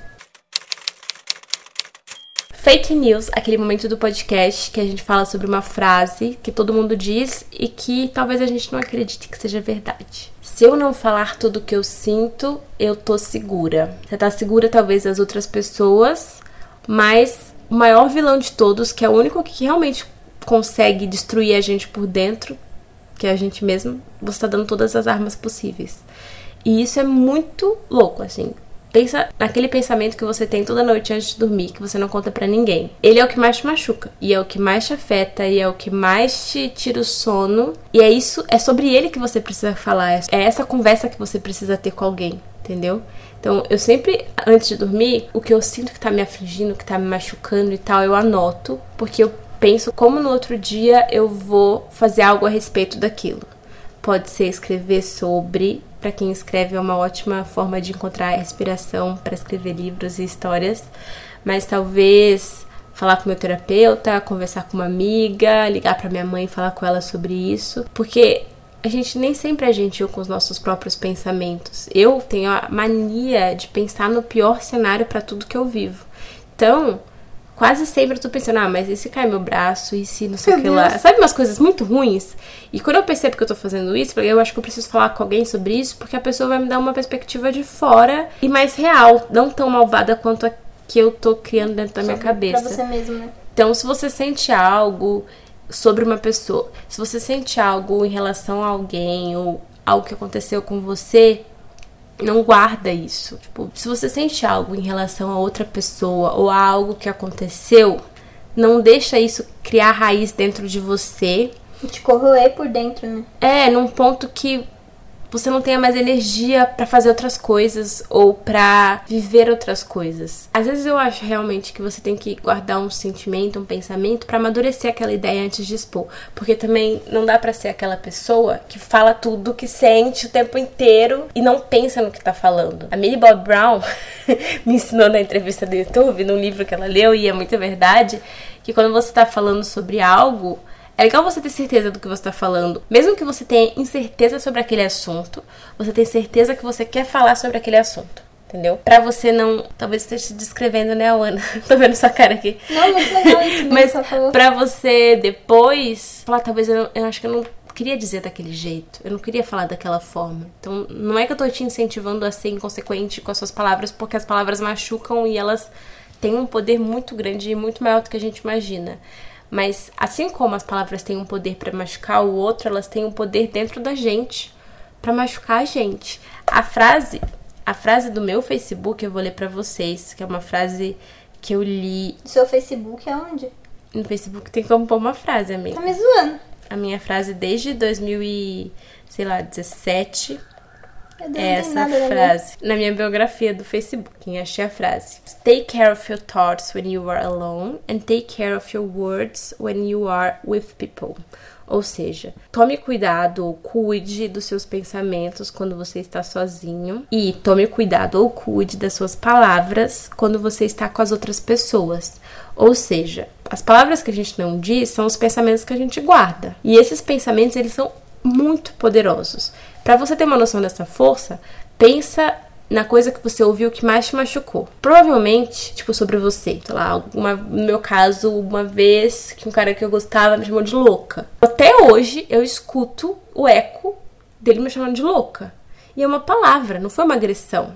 Fake news, aquele momento do podcast que a gente fala sobre uma frase que todo mundo diz e que talvez a gente não acredite que seja verdade. Se eu não falar tudo o que eu sinto, eu tô segura. Você tá segura talvez das outras pessoas, mas o maior vilão de todos, que é o único que realmente consegue destruir a gente por dentro, que é a gente mesmo, você tá dando todas as armas possíveis. E isso é muito louco, assim. Pensa naquele pensamento que você tem toda noite antes de dormir, que você não conta para ninguém. Ele é o que mais te machuca, e é o que mais te afeta, e é o que mais te tira o sono. E é isso, é sobre ele que você precisa falar. É essa conversa que você precisa ter com alguém, entendeu? Então, eu sempre, antes de dormir, o que eu sinto que tá me afligindo, que tá me machucando e tal, eu anoto, porque eu penso como no outro dia eu vou fazer algo a respeito daquilo. Pode ser escrever sobre, para quem escreve é uma ótima forma de encontrar inspiração para escrever livros e histórias, mas talvez falar com meu terapeuta, conversar com uma amiga, ligar para minha mãe e falar com ela sobre isso, porque a gente nem sempre é gentil com os nossos próprios pensamentos. Eu tenho a mania de pensar no pior cenário para tudo que eu vivo. Então, quase sempre eu tô pensando, ah, mas e se cai meu braço? E se não sei o que lá? Sabe umas coisas muito ruins? E quando eu percebo que eu tô fazendo isso, eu acho que eu preciso falar com alguém sobre isso, porque a pessoa vai me dar uma perspectiva de fora e mais real, não tão malvada quanto a que eu tô criando dentro da minha cabeça. Pra você mesmo, né? Então, se você sente algo sobre uma pessoa. Se você sente algo em relação a alguém ou algo que aconteceu com você, não guarda isso. Tipo, se você sente algo em relação a outra pessoa ou a algo que aconteceu, não deixa isso criar raiz dentro de você. E te corroer por dentro, né? É, num ponto que você não tenha mais energia para fazer outras coisas ou para viver outras coisas. Às vezes eu acho realmente que você tem que guardar um sentimento, um pensamento para amadurecer aquela ideia antes de expor, porque também não dá para ser aquela pessoa que fala tudo que sente o tempo inteiro e não pensa no que tá falando. A Millie Bob Brown me ensinou na entrevista do YouTube, num livro que ela leu e é muito verdade, que quando você tá falando sobre algo, é legal você ter certeza do que você está falando. Mesmo que você tenha incerteza sobre aquele assunto, você tem certeza que você quer falar sobre aquele assunto. Entendeu? Pra você não. Talvez esteja se descrevendo, né, Ana? Tô vendo sua cara aqui. Não, muito legal isso Mas pra você depois falar, talvez eu, eu acho que eu não queria dizer daquele jeito. Eu não queria falar daquela forma. Então, não é que eu tô te incentivando a ser inconsequente com as suas palavras, porque as palavras machucam e elas têm um poder muito grande e muito maior do que a gente imagina. Mas assim como as palavras têm um poder para machucar o outro, elas têm um poder dentro da gente para machucar a gente. A frase, a frase do meu Facebook eu vou ler para vocês, que é uma frase que eu li. Seu Facebook é onde? No Facebook tem como pôr uma frase, amiga. Tá me zoando. A minha frase desde 2017 essa frase na minha biografia do Facebook. Achei a frase: Take care of your thoughts when you are alone and take care of your words when you are with people. Ou seja, tome cuidado ou cuide dos seus pensamentos quando você está sozinho e tome cuidado ou cuide das suas palavras quando você está com as outras pessoas. Ou seja, as palavras que a gente não diz são os pensamentos que a gente guarda. E esses pensamentos eles são muito poderosos. Para você ter uma noção dessa força, pensa na coisa que você ouviu que mais te machucou. Provavelmente, tipo, sobre você. Sei lá, uma, no meu caso, uma vez que um cara que eu gostava me chamou de louca. Até hoje eu escuto o eco dele me chamando de louca. E é uma palavra, não foi uma agressão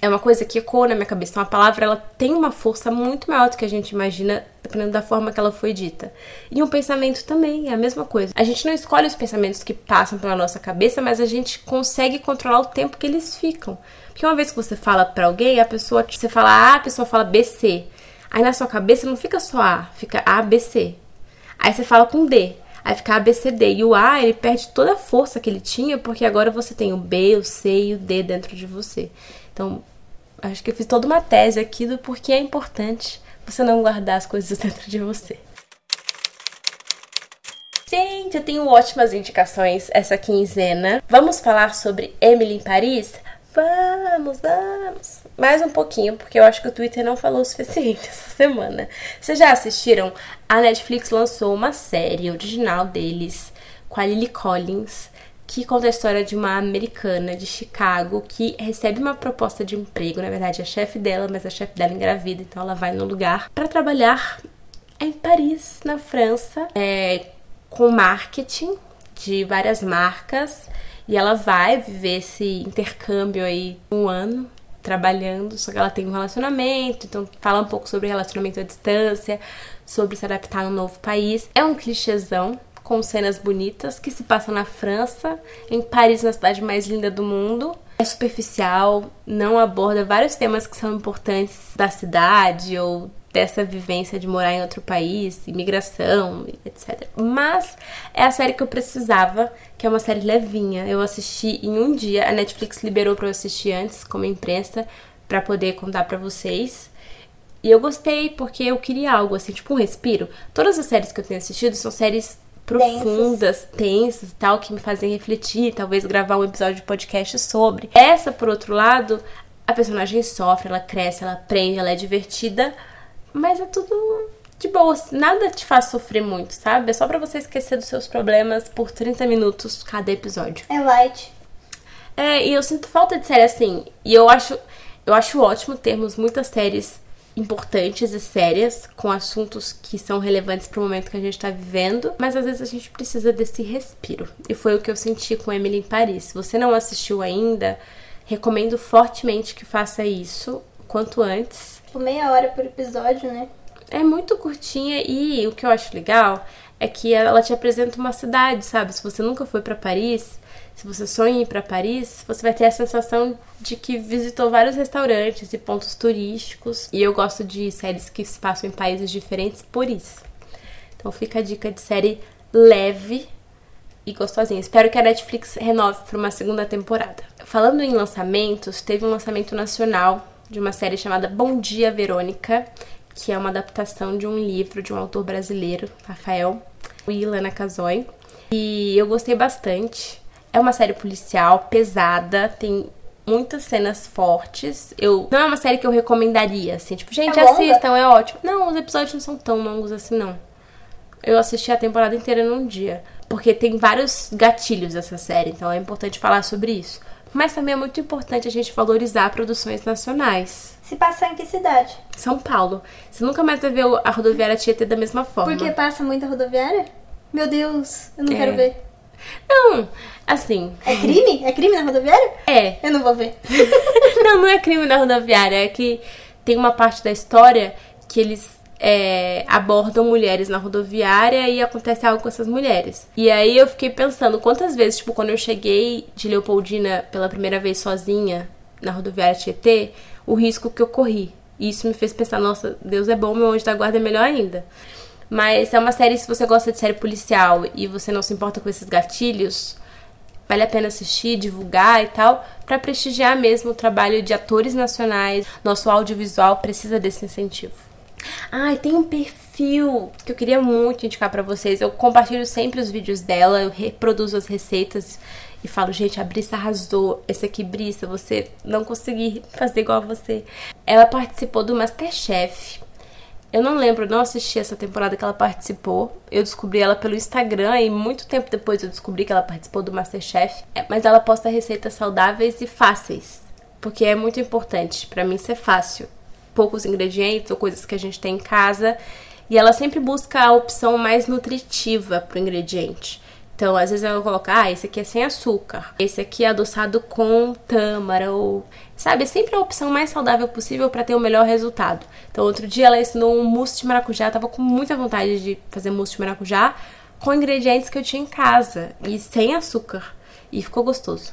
é uma coisa que ecoa na minha cabeça. Então, a palavra ela tem uma força muito maior do que a gente imagina, dependendo da forma que ela foi dita. E um pensamento também é a mesma coisa. A gente não escolhe os pensamentos que passam pela nossa cabeça, mas a gente consegue controlar o tempo que eles ficam. Porque uma vez que você fala para alguém, a pessoa, você fala A, a pessoa fala BC. Aí na sua cabeça não fica só A, fica A, B, C. Aí você fala com D. Aí fica A, B, C, D. E o A, ele perde toda a força que ele tinha, porque agora você tem o B, o C e o D dentro de você. Então, acho que eu fiz toda uma tese aqui do porquê é importante você não guardar as coisas dentro de você. Gente, eu tenho ótimas indicações essa quinzena. Vamos falar sobre Emily em Paris? vamos, vamos. Mais um pouquinho, porque eu acho que o Twitter não falou o suficiente essa semana. Vocês já assistiram? A Netflix lançou uma série original deles com a Lily Collins que conta a história de uma americana de Chicago que recebe uma proposta de emprego, na verdade é a chefe dela, mas a chefe dela engravida, então ela vai no lugar para trabalhar em Paris, na França, é, com marketing de várias marcas e ela vai viver esse intercâmbio aí um ano trabalhando, só que ela tem um relacionamento, então fala um pouco sobre relacionamento à distância, sobre se adaptar a um novo país. É um clichêzão, com cenas bonitas que se passa na França, em Paris, na cidade mais linda do mundo. É superficial, não aborda vários temas que são importantes da cidade ou dessa vivência de morar em outro país, imigração, etc. Mas é a série que eu precisava, que é uma série levinha. Eu assisti em um dia, a Netflix liberou para eu assistir antes, como imprensa, para poder contar para vocês. E eu gostei porque eu queria algo assim, tipo um respiro. Todas as séries que eu tenho assistido são séries profundas, tensas e tal, que me fazem refletir, talvez gravar um episódio de podcast sobre. Essa, por outro lado, a personagem sofre, ela cresce, ela aprende, ela é divertida, mas é tudo de boa, nada te faz sofrer muito, sabe? É só para você esquecer dos seus problemas por 30 minutos cada episódio. É light. É, e eu sinto falta de série assim. E eu acho, eu acho ótimo termos muitas séries importantes e sérias, com assuntos que são relevantes para o momento que a gente está vivendo, mas às vezes a gente precisa desse respiro. E foi o que eu senti com Emily em Paris. Se você não assistiu ainda, recomendo fortemente que faça isso quanto antes. Tipo, meia hora por episódio, né? É muito curtinha e o que eu acho legal é que ela te apresenta uma cidade, sabe? Se você nunca foi para Paris, se você sonha ir para Paris, você vai ter a sensação de que visitou vários restaurantes e pontos turísticos. E eu gosto de séries que se passam em países diferentes por isso. Então fica a dica de série leve e gostosinha. Espero que a Netflix renove para uma segunda temporada. Falando em lançamentos, teve um lançamento nacional de uma série chamada Bom Dia Verônica, que é uma adaptação de um livro de um autor brasileiro, Rafael Ilana Casoy. E eu gostei bastante. É uma série policial pesada, tem muitas cenas fortes. Eu não é uma série que eu recomendaria, assim, tipo, gente, é assistam, é ótimo. Não, os episódios não são tão longos assim, não. Eu assisti a temporada inteira num dia, porque tem vários gatilhos essa série, então é importante falar sobre isso. Mas também é muito importante a gente valorizar produções nacionais. Se passar em que cidade? São Paulo. Você nunca mais vai ver a rodoviária Tietê da mesma forma. Porque passa muita rodoviária? Meu Deus, eu não é. quero ver. Não, assim. É crime? É crime na rodoviária? É. Eu não vou ver. não, não é crime na rodoviária. É que tem uma parte da história que eles é, abordam mulheres na rodoviária e acontece algo com essas mulheres. E aí eu fiquei pensando quantas vezes, tipo, quando eu cheguei de Leopoldina pela primeira vez sozinha na rodoviária Tietê, o risco que eu corri. E isso me fez pensar, nossa, Deus é bom, meu anjo da guarda é melhor ainda. Mas é uma série, se você gosta de série policial e você não se importa com esses gatilhos, vale a pena assistir, divulgar e tal, para prestigiar mesmo o trabalho de atores nacionais. Nosso audiovisual precisa desse incentivo. Ah, e tem um perfil que eu queria muito indicar para vocês. Eu compartilho sempre os vídeos dela, eu reproduzo as receitas e falo, gente, a Brissa arrasou. Esse aqui, Brissa, você não consegui fazer igual a você. Ela participou do Masterchef. Eu não lembro, não assisti essa temporada que ela participou. Eu descobri ela pelo Instagram e muito tempo depois eu descobri que ela participou do Masterchef. É, mas ela posta receitas saudáveis e fáceis, porque é muito importante para mim ser fácil. Poucos ingredientes ou coisas que a gente tem em casa. E ela sempre busca a opção mais nutritiva pro ingrediente. Então, às vezes ela coloca, ah, esse aqui é sem açúcar, esse aqui é adoçado com tâmara, ou. Sabe, é sempre a opção mais saudável possível para ter o melhor resultado. Então, outro dia ela ensinou um mousse de maracujá, eu tava com muita vontade de fazer mousse de maracujá com ingredientes que eu tinha em casa e sem açúcar. E ficou gostoso.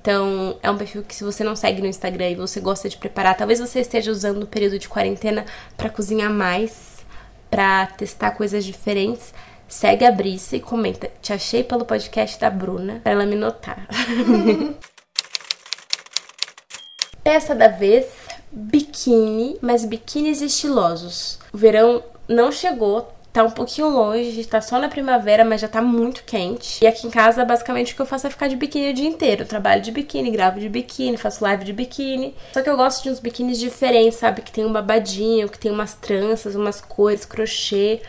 Então, é um perfil que se você não segue no Instagram e você gosta de preparar, talvez você esteja usando o período de quarentena para cozinhar mais, para testar coisas diferentes Segue a Brissa e comenta. Te achei pelo podcast da Bruna, pra ela me notar. Peça da vez: biquíni, mas biquínis estilosos. O verão não chegou tá um pouquinho longe, tá só na primavera, mas já tá muito quente. E aqui em casa, basicamente, o que eu faço é ficar de biquíni o dia inteiro. Eu trabalho de biquíni, gravo de biquíni, faço live de biquíni. Só que eu gosto de uns biquínis diferentes, sabe? Que tem um babadinho, que tem umas tranças, umas cores, crochê.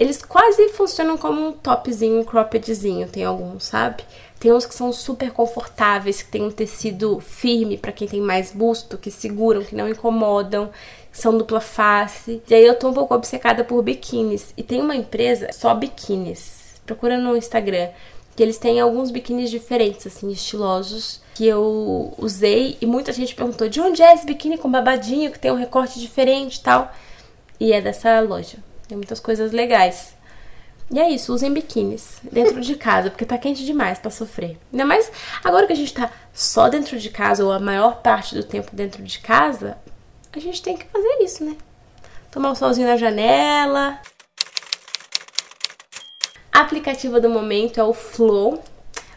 Eles quase funcionam como um topzinho, um croppedzinho, tem alguns, sabe? Tem uns que são super confortáveis, que tem um tecido firme para quem tem mais busto, que seguram, que não incomodam são dupla face. E aí eu tô um pouco obcecada por biquínis. E tem uma empresa só biquínis. Procura no Instagram. Que eles têm alguns biquínis diferentes, assim, estilosos. Que eu usei e muita gente perguntou de onde é esse biquíni com babadinho, que tem um recorte diferente e tal. E é dessa loja. Tem muitas coisas legais. E é isso, usem biquínis dentro de casa, porque tá quente demais para sofrer. Ainda mais agora que a gente tá só dentro de casa, ou a maior parte do tempo dentro de casa, a gente tem que fazer isso, né? Tomar um solzinho na janela. A aplicativa do momento é o Flow,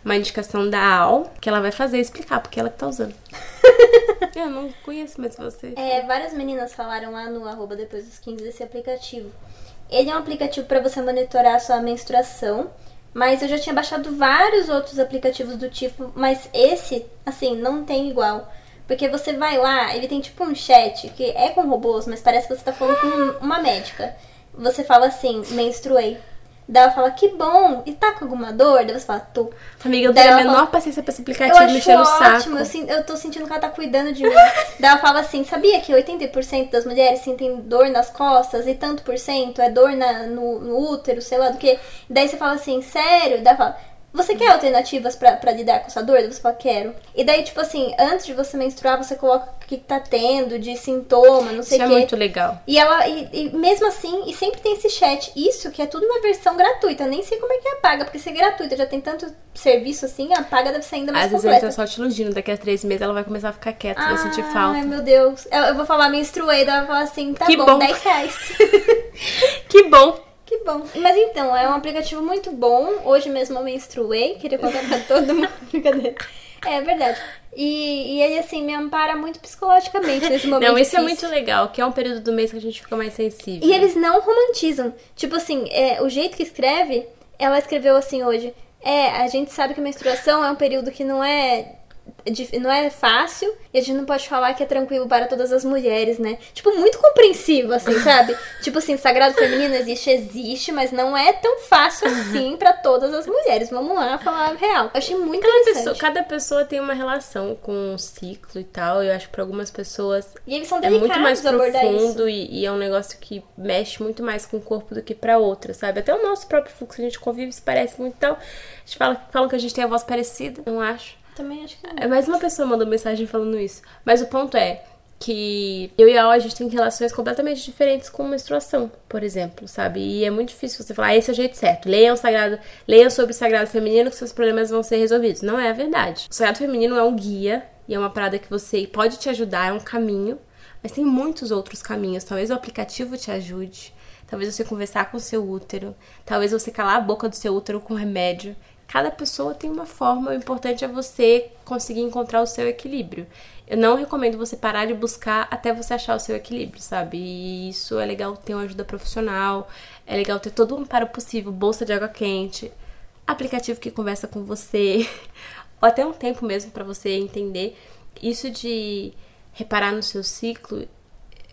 uma indicação da Al, que ela vai fazer explicar porque ela que tá usando. Eu não conheço mais você. É, várias meninas falaram lá no arroba depois dos 15 desse aplicativo. Ele é um aplicativo para você monitorar a sua menstruação, mas eu já tinha baixado vários outros aplicativos do tipo, mas esse, assim, não tem igual. Porque você vai lá, ele tem tipo um chat que é com robôs, mas parece que você tá falando com uma médica. Você fala assim, menstruei. Daí ela fala, que bom, e tá com alguma dor? Daí você fala, tô. Amiga, eu tenho a menor fala, paciência pra esse aplicativo eu mexer no saco. Eu, eu tô sentindo que ela tá cuidando de mim. Daí ela fala assim, sabia que 80% das mulheres sentem dor nas costas e tanto por cento é dor na, no, no útero, sei lá do que. Daí você fala assim, sério? Daí ela fala, você quer alternativas para lidar com essa dor? Você fala, quero. E daí, tipo assim, antes de você menstruar, você coloca o que tá tendo de sintoma, não sei o quê. Isso é muito legal. E ela, e, e, mesmo assim, e sempre tem esse chat. Isso que é tudo na versão gratuita. Nem sei como é que apaga, porque se é gratuita, já tem tanto serviço assim, a paga deve ser ainda mais Às completa. vezes ela tá só te iludindo. Daqui a três meses ela vai começar a ficar quieta, ah, vai sentir falta. Ai, meu Deus. Eu, eu vou falar, menstruei, daí ela vai falar assim, tá que bom, bom. 10 reais. que bom. Que bom. Mas então, é um aplicativo muito bom. Hoje mesmo eu menstruei, queria contar pra todo mundo. Brincadeira. É verdade. E, e ele, assim, me ampara muito psicologicamente nesse momento. Não, isso difícil. é muito legal, que é um período do mês que a gente fica mais sensível. E eles não romantizam. Tipo assim, é, o jeito que escreve, ela escreveu assim hoje. É, a gente sabe que a menstruação é um período que não é não é fácil e a gente não pode falar que é tranquilo para todas as mulheres, né? Tipo, muito compreensivo, assim, sabe? tipo assim, sagrado feminino existe, existe, mas não é tão fácil assim para todas as mulheres. Vamos lá falar real. Eu achei muito cada interessante. Pessoa, cada pessoa tem uma relação com o ciclo e tal. Eu acho que para algumas pessoas e eles são é muito mais profundo e, e, é um negócio que mexe muito mais com o corpo do que para outras, sabe? Até o nosso próprio fluxo, a gente convive, se parece muito. Então, a gente fala, falam que a gente tem a voz parecida, não acho. Também acho que não. É, mais uma pessoa mandou mensagem falando isso. Mas o ponto é que eu e a Al, a gente tem relações completamente diferentes com menstruação, por exemplo, sabe? E é muito difícil você falar, ah, esse é o jeito certo. Leiam sagrado, leiam sobre o sagrado feminino que seus problemas vão ser resolvidos. Não é a verdade. O sagrado feminino é um guia e é uma parada que você pode te ajudar, é um caminho, mas tem muitos outros caminhos. Talvez o aplicativo te ajude. Talvez você conversar com o seu útero, talvez você calar a boca do seu útero com remédio. Cada pessoa tem uma forma, o importante é você conseguir encontrar o seu equilíbrio. Eu não recomendo você parar de buscar até você achar o seu equilíbrio, sabe? E isso é legal ter uma ajuda profissional, é legal ter todo o amparo possível, bolsa de água quente, aplicativo que conversa com você, ou até um tempo mesmo para você entender. Isso de reparar no seu ciclo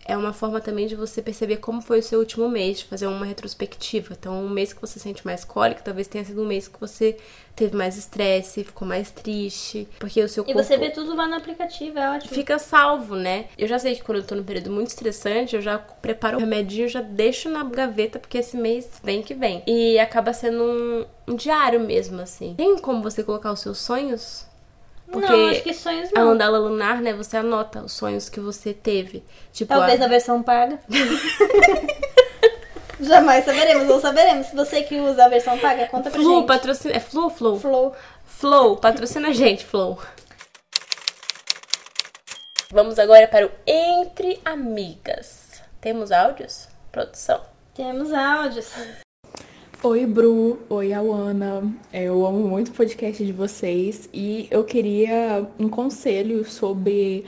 é uma forma também de você perceber como foi o seu último mês, de fazer uma retrospectiva. Então, um mês que você sente mais cólica, talvez tenha sido um mês que você teve mais estresse, ficou mais triste, porque o seu corpo... E você vê tudo lá no aplicativo, é ótimo. Fica salvo, né? Eu já sei que quando eu tô num período muito estressante, eu já preparo o remedinho, já deixo na gaveta, porque esse mês vem que vem. E acaba sendo um, um diário mesmo, assim. Tem como você colocar os seus sonhos porque não, acho que sonhos não. A mandala lunar, né? Você anota os sonhos que você teve. Tipo, Talvez a... na versão paga. Jamais saberemos, ou saberemos. Se você que usa a versão paga, conta pra Flu, gente. Patrocina... É Flow Flow? Flow. Flow, patrocina a gente, Flow. Vamos agora para o Entre Amigas. Temos áudios? Produção. Temos áudios. Oi, Bru. Oi, Awana. Eu amo muito o podcast de vocês e eu queria um conselho sobre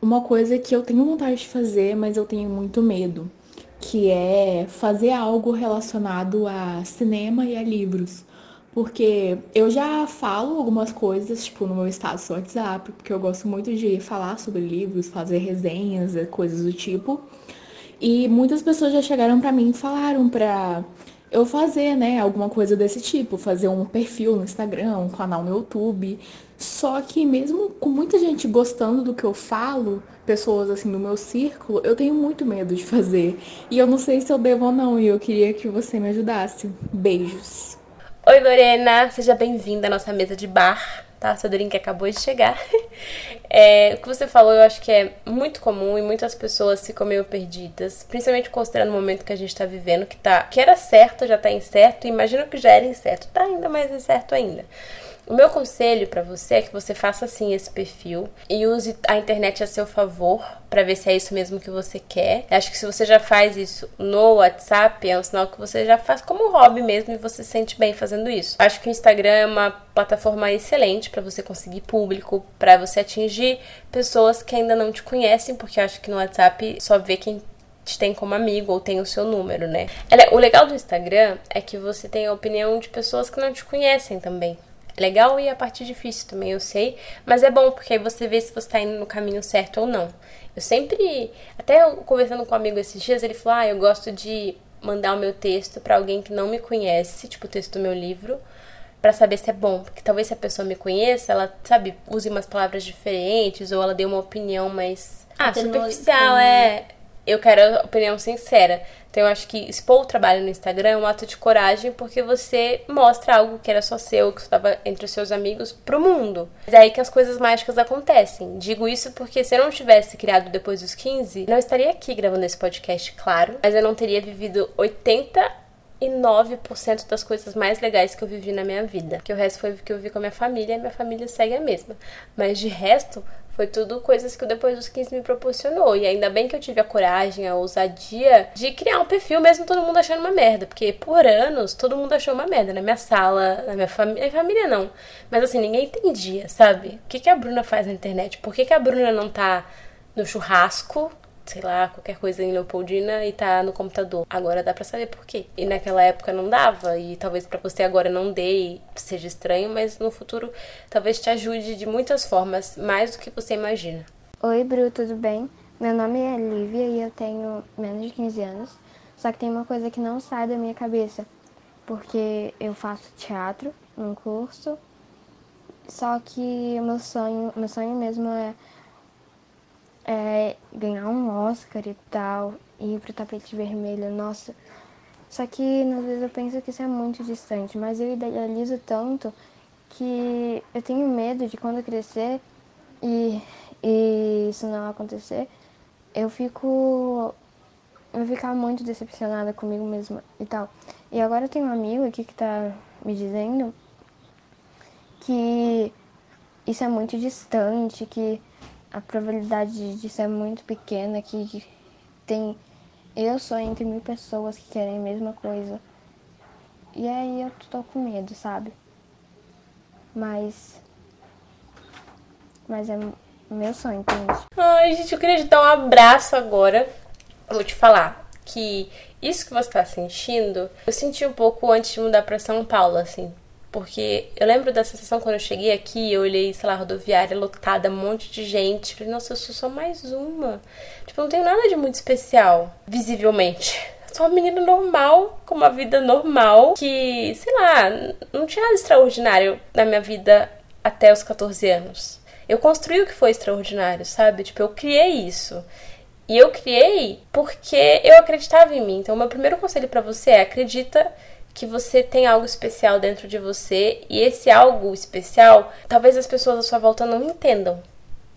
uma coisa que eu tenho vontade de fazer, mas eu tenho muito medo, que é fazer algo relacionado a cinema e a livros. Porque eu já falo algumas coisas, tipo, no meu status do WhatsApp, porque eu gosto muito de falar sobre livros, fazer resenhas, coisas do tipo. E muitas pessoas já chegaram para mim e falaram pra eu fazer, né, alguma coisa desse tipo, fazer um perfil no Instagram, um canal no YouTube. Só que mesmo com muita gente gostando do que eu falo, pessoas assim no meu círculo, eu tenho muito medo de fazer. E eu não sei se eu devo ou não, e eu queria que você me ajudasse. Beijos. Oi, Lorena, seja bem-vinda à nossa mesa de bar, tá? Seu drink acabou de chegar. É, o que você falou, eu acho que é muito comum e muitas pessoas ficam meio perdidas, principalmente considerando o momento que a gente tá vivendo, que tá, que era certo, já tá incerto, imagina que já era incerto, tá ainda mais incerto ainda. O meu conselho para você é que você faça assim esse perfil e use a internet a seu favor para ver se é isso mesmo que você quer. Acho que se você já faz isso no WhatsApp, é um sinal que você já faz como hobby mesmo e você se sente bem fazendo isso. Acho que o Instagram é uma plataforma excelente para você conseguir público, para você atingir pessoas que ainda não te conhecem, porque acho que no WhatsApp só vê quem te tem como amigo ou tem o seu número, né? O legal do Instagram é que você tem a opinião de pessoas que não te conhecem também. Legal e a parte difícil também, eu sei, mas é bom porque aí você vê se você tá indo no caminho certo ou não. Eu sempre, até conversando com um amigo esses dias, ele falou: "Ah, eu gosto de mandar o meu texto para alguém que não me conhece, tipo o texto do meu livro, para saber se é bom, porque talvez se a pessoa me conheça, ela, sabe, use umas palavras diferentes ou ela dê uma opinião mais ah, superficial, é eu quero a opinião sincera. Então eu acho que expor o trabalho no Instagram é um ato de coragem porque você mostra algo que era só seu, que estava entre os seus amigos, pro mundo. É aí que as coisas mágicas acontecem. Digo isso porque se eu não tivesse criado depois dos 15, não estaria aqui gravando esse podcast, claro, mas eu não teria vivido 80 e 9% das coisas mais legais que eu vivi na minha vida. Que o resto foi o que eu vi com a minha família e minha família segue a mesma. Mas de resto, foi tudo coisas que depois dos 15 me proporcionou. E ainda bem que eu tive a coragem, a ousadia de criar um perfil, mesmo todo mundo achando uma merda. Porque por anos todo mundo achou uma merda. Na minha sala, na minha família. Família não. Mas assim, ninguém entendia, sabe? O que, que a Bruna faz na internet? Por que, que a Bruna não tá no churrasco sei lá, qualquer coisa em Leopoldina e tá no computador. Agora dá para saber por quê. E naquela época não dava, e talvez para você agora não dê e seja estranho, mas no futuro talvez te ajude de muitas formas, mais do que você imagina. Oi, Bru, tudo bem? Meu nome é Lívia e eu tenho menos de 15 anos. Só que tem uma coisa que não sai da minha cabeça, porque eu faço teatro num curso. Só que o meu sonho, meu sonho mesmo é é, ganhar um Oscar e tal, ir pro tapete vermelho, nossa. Só que às vezes eu penso que isso é muito distante, mas eu idealizo tanto que eu tenho medo de quando crescer e, e isso não acontecer, eu fico. Eu ficar muito decepcionada comigo mesma e tal. E agora eu tenho um amigo aqui que tá me dizendo que isso é muito distante, que a probabilidade disso é muito pequena, que tem eu sou entre mil pessoas que querem a mesma coisa. E aí eu tô com medo, sabe? Mas. Mas é meu sonho, entende? Ai, gente, eu queria te dar um abraço agora. Eu vou te falar que isso que você tá sentindo, eu senti um pouco antes de mudar pra São Paulo, assim. Porque eu lembro da sensação quando eu cheguei aqui, eu olhei, sei lá, rodoviária lotada, um monte de gente. Falei, nossa, eu sou só mais uma. Tipo, não tenho nada de muito especial, visivelmente. sou uma menina normal, com uma vida normal, que, sei lá, não tinha nada extraordinário na minha vida até os 14 anos. Eu construí o que foi extraordinário, sabe? Tipo, eu criei isso. E eu criei porque eu acreditava em mim. Então, meu primeiro conselho para você é acredita que você tem algo especial dentro de você e esse algo especial, talvez as pessoas à sua volta não entendam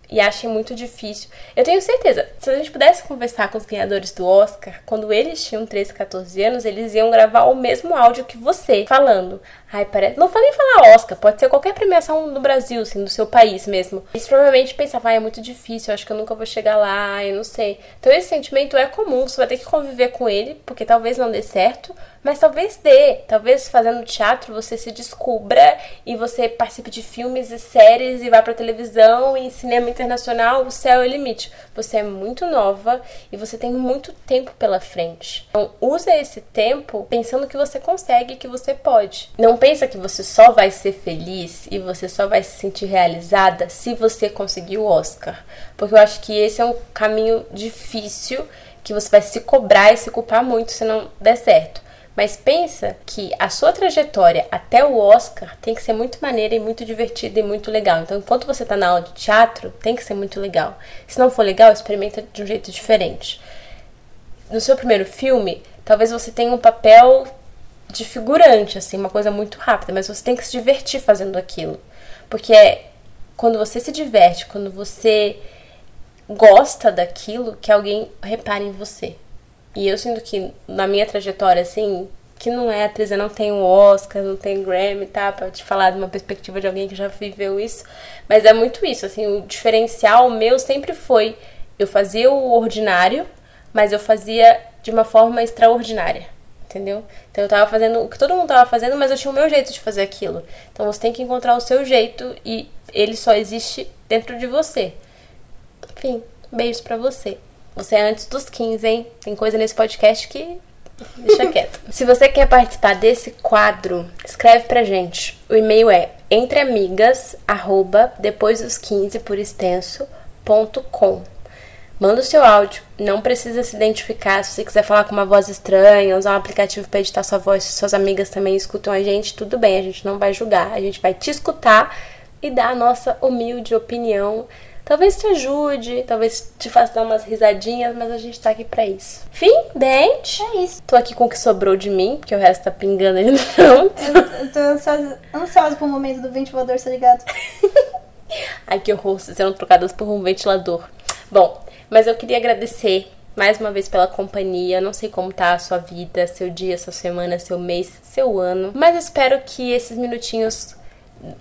e achem muito difícil. Eu tenho certeza, se a gente pudesse conversar com os ganhadores do Oscar, quando eles tinham 13, 14 anos, eles iam gravar o mesmo áudio que você, falando: Ai, parece. Não falei falar Oscar, pode ser qualquer premiação no Brasil, assim, do seu país mesmo. Eles provavelmente pensavam, ah, é muito difícil, eu acho que eu nunca vou chegar lá, eu não sei. Então esse sentimento é comum, você vai ter que conviver com ele, porque talvez não dê certo, mas talvez dê. Talvez fazendo teatro você se descubra e você participe de filmes e séries e vá pra televisão e cinema internacional, o céu é o limite. Você é muito nova e você tem muito tempo pela frente. Então use esse tempo pensando que você consegue, que você pode. Não pensa que você só vai ser feliz e você só vai se sentir realizada se você conseguir o Oscar. Porque eu acho que esse é um caminho difícil que você vai se cobrar e se culpar muito se não der certo. Mas pensa que a sua trajetória até o Oscar tem que ser muito maneira e muito divertida e muito legal. Então, enquanto você está na aula de teatro, tem que ser muito legal. Se não for legal, experimenta de um jeito diferente. No seu primeiro filme, talvez você tenha um papel de figurante, assim, uma coisa muito rápida, mas você tem que se divertir fazendo aquilo. Porque é quando você se diverte, quando você gosta daquilo, que alguém repare em você. E eu sinto que na minha trajetória, assim, que não é atriz, eu não tenho Oscar, não tenho Grammy, tá? Pra te falar de uma perspectiva de alguém que já viveu isso. Mas é muito isso, assim, o diferencial meu sempre foi eu fazia o ordinário, mas eu fazia de uma forma extraordinária entendeu? Então eu tava fazendo o que todo mundo tava fazendo, mas eu tinha o meu jeito de fazer aquilo. Então você tem que encontrar o seu jeito e ele só existe dentro de você. Enfim, beijos para você. Você é antes dos 15, hein? Tem coisa nesse podcast que deixa quieto. Se você quer participar desse quadro, escreve pra gente. O e-mail é entreamigas, arroba, depois dos 15 por extenso, ponto com. Manda o seu áudio, não precisa se identificar. Se você quiser falar com uma voz estranha, usar um aplicativo para editar sua voz, se suas amigas também escutam a gente, tudo bem, a gente não vai julgar, a gente vai te escutar e dar a nossa humilde opinião. Talvez te ajude, talvez te faça dar umas risadinhas, mas a gente tá aqui pra isso. Fim, dente. É isso. Tô aqui com o que sobrou de mim, porque o resto tá pingando ali no chão. Eu, eu tô ansiosa, ansiosa pro momento do ventilador ser ligado. Ai, que horror, sendo trocadas por um ventilador. Bom, mas eu queria agradecer mais uma vez pela companhia. Não sei como tá a sua vida, seu dia, sua semana, seu mês, seu ano. Mas espero que esses minutinhos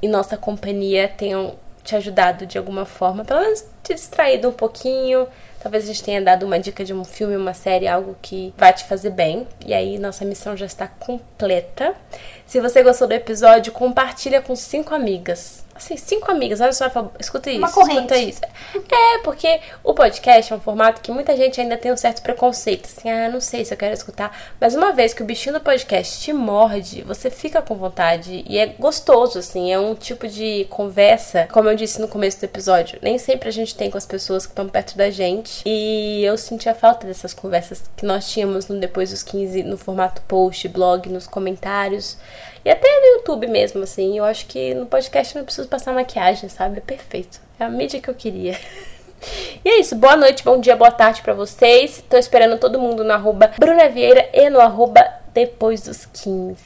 em nossa companhia tenham te ajudado de alguma forma, pelo menos te distraído um pouquinho. Talvez a gente tenha dado uma dica de um filme, uma série, algo que vai te fazer bem. E aí nossa missão já está completa. Se você gostou do episódio, compartilha com cinco amigas assim, cinco amigas, olha só, escuta isso, Uma corrente. escuta isso. É, porque o podcast é um formato que muita gente ainda tem um certo preconceito, assim, ah, não sei se eu quero escutar. Mas uma vez que o bichinho do podcast te morde, você fica com vontade e é gostoso, assim, é um tipo de conversa, como eu disse no começo do episódio, nem sempre a gente tem com as pessoas que estão perto da gente. E eu senti a falta dessas conversas que nós tínhamos no Depois dos 15, no formato post, blog, nos comentários. E até no YouTube mesmo, assim. Eu acho que no podcast eu não preciso passar maquiagem, sabe? É perfeito. É a mídia que eu queria. E é isso. Boa noite, bom dia, boa tarde para vocês. Tô esperando todo mundo no arroba Bruna Vieira e no arroba Depois dos 15.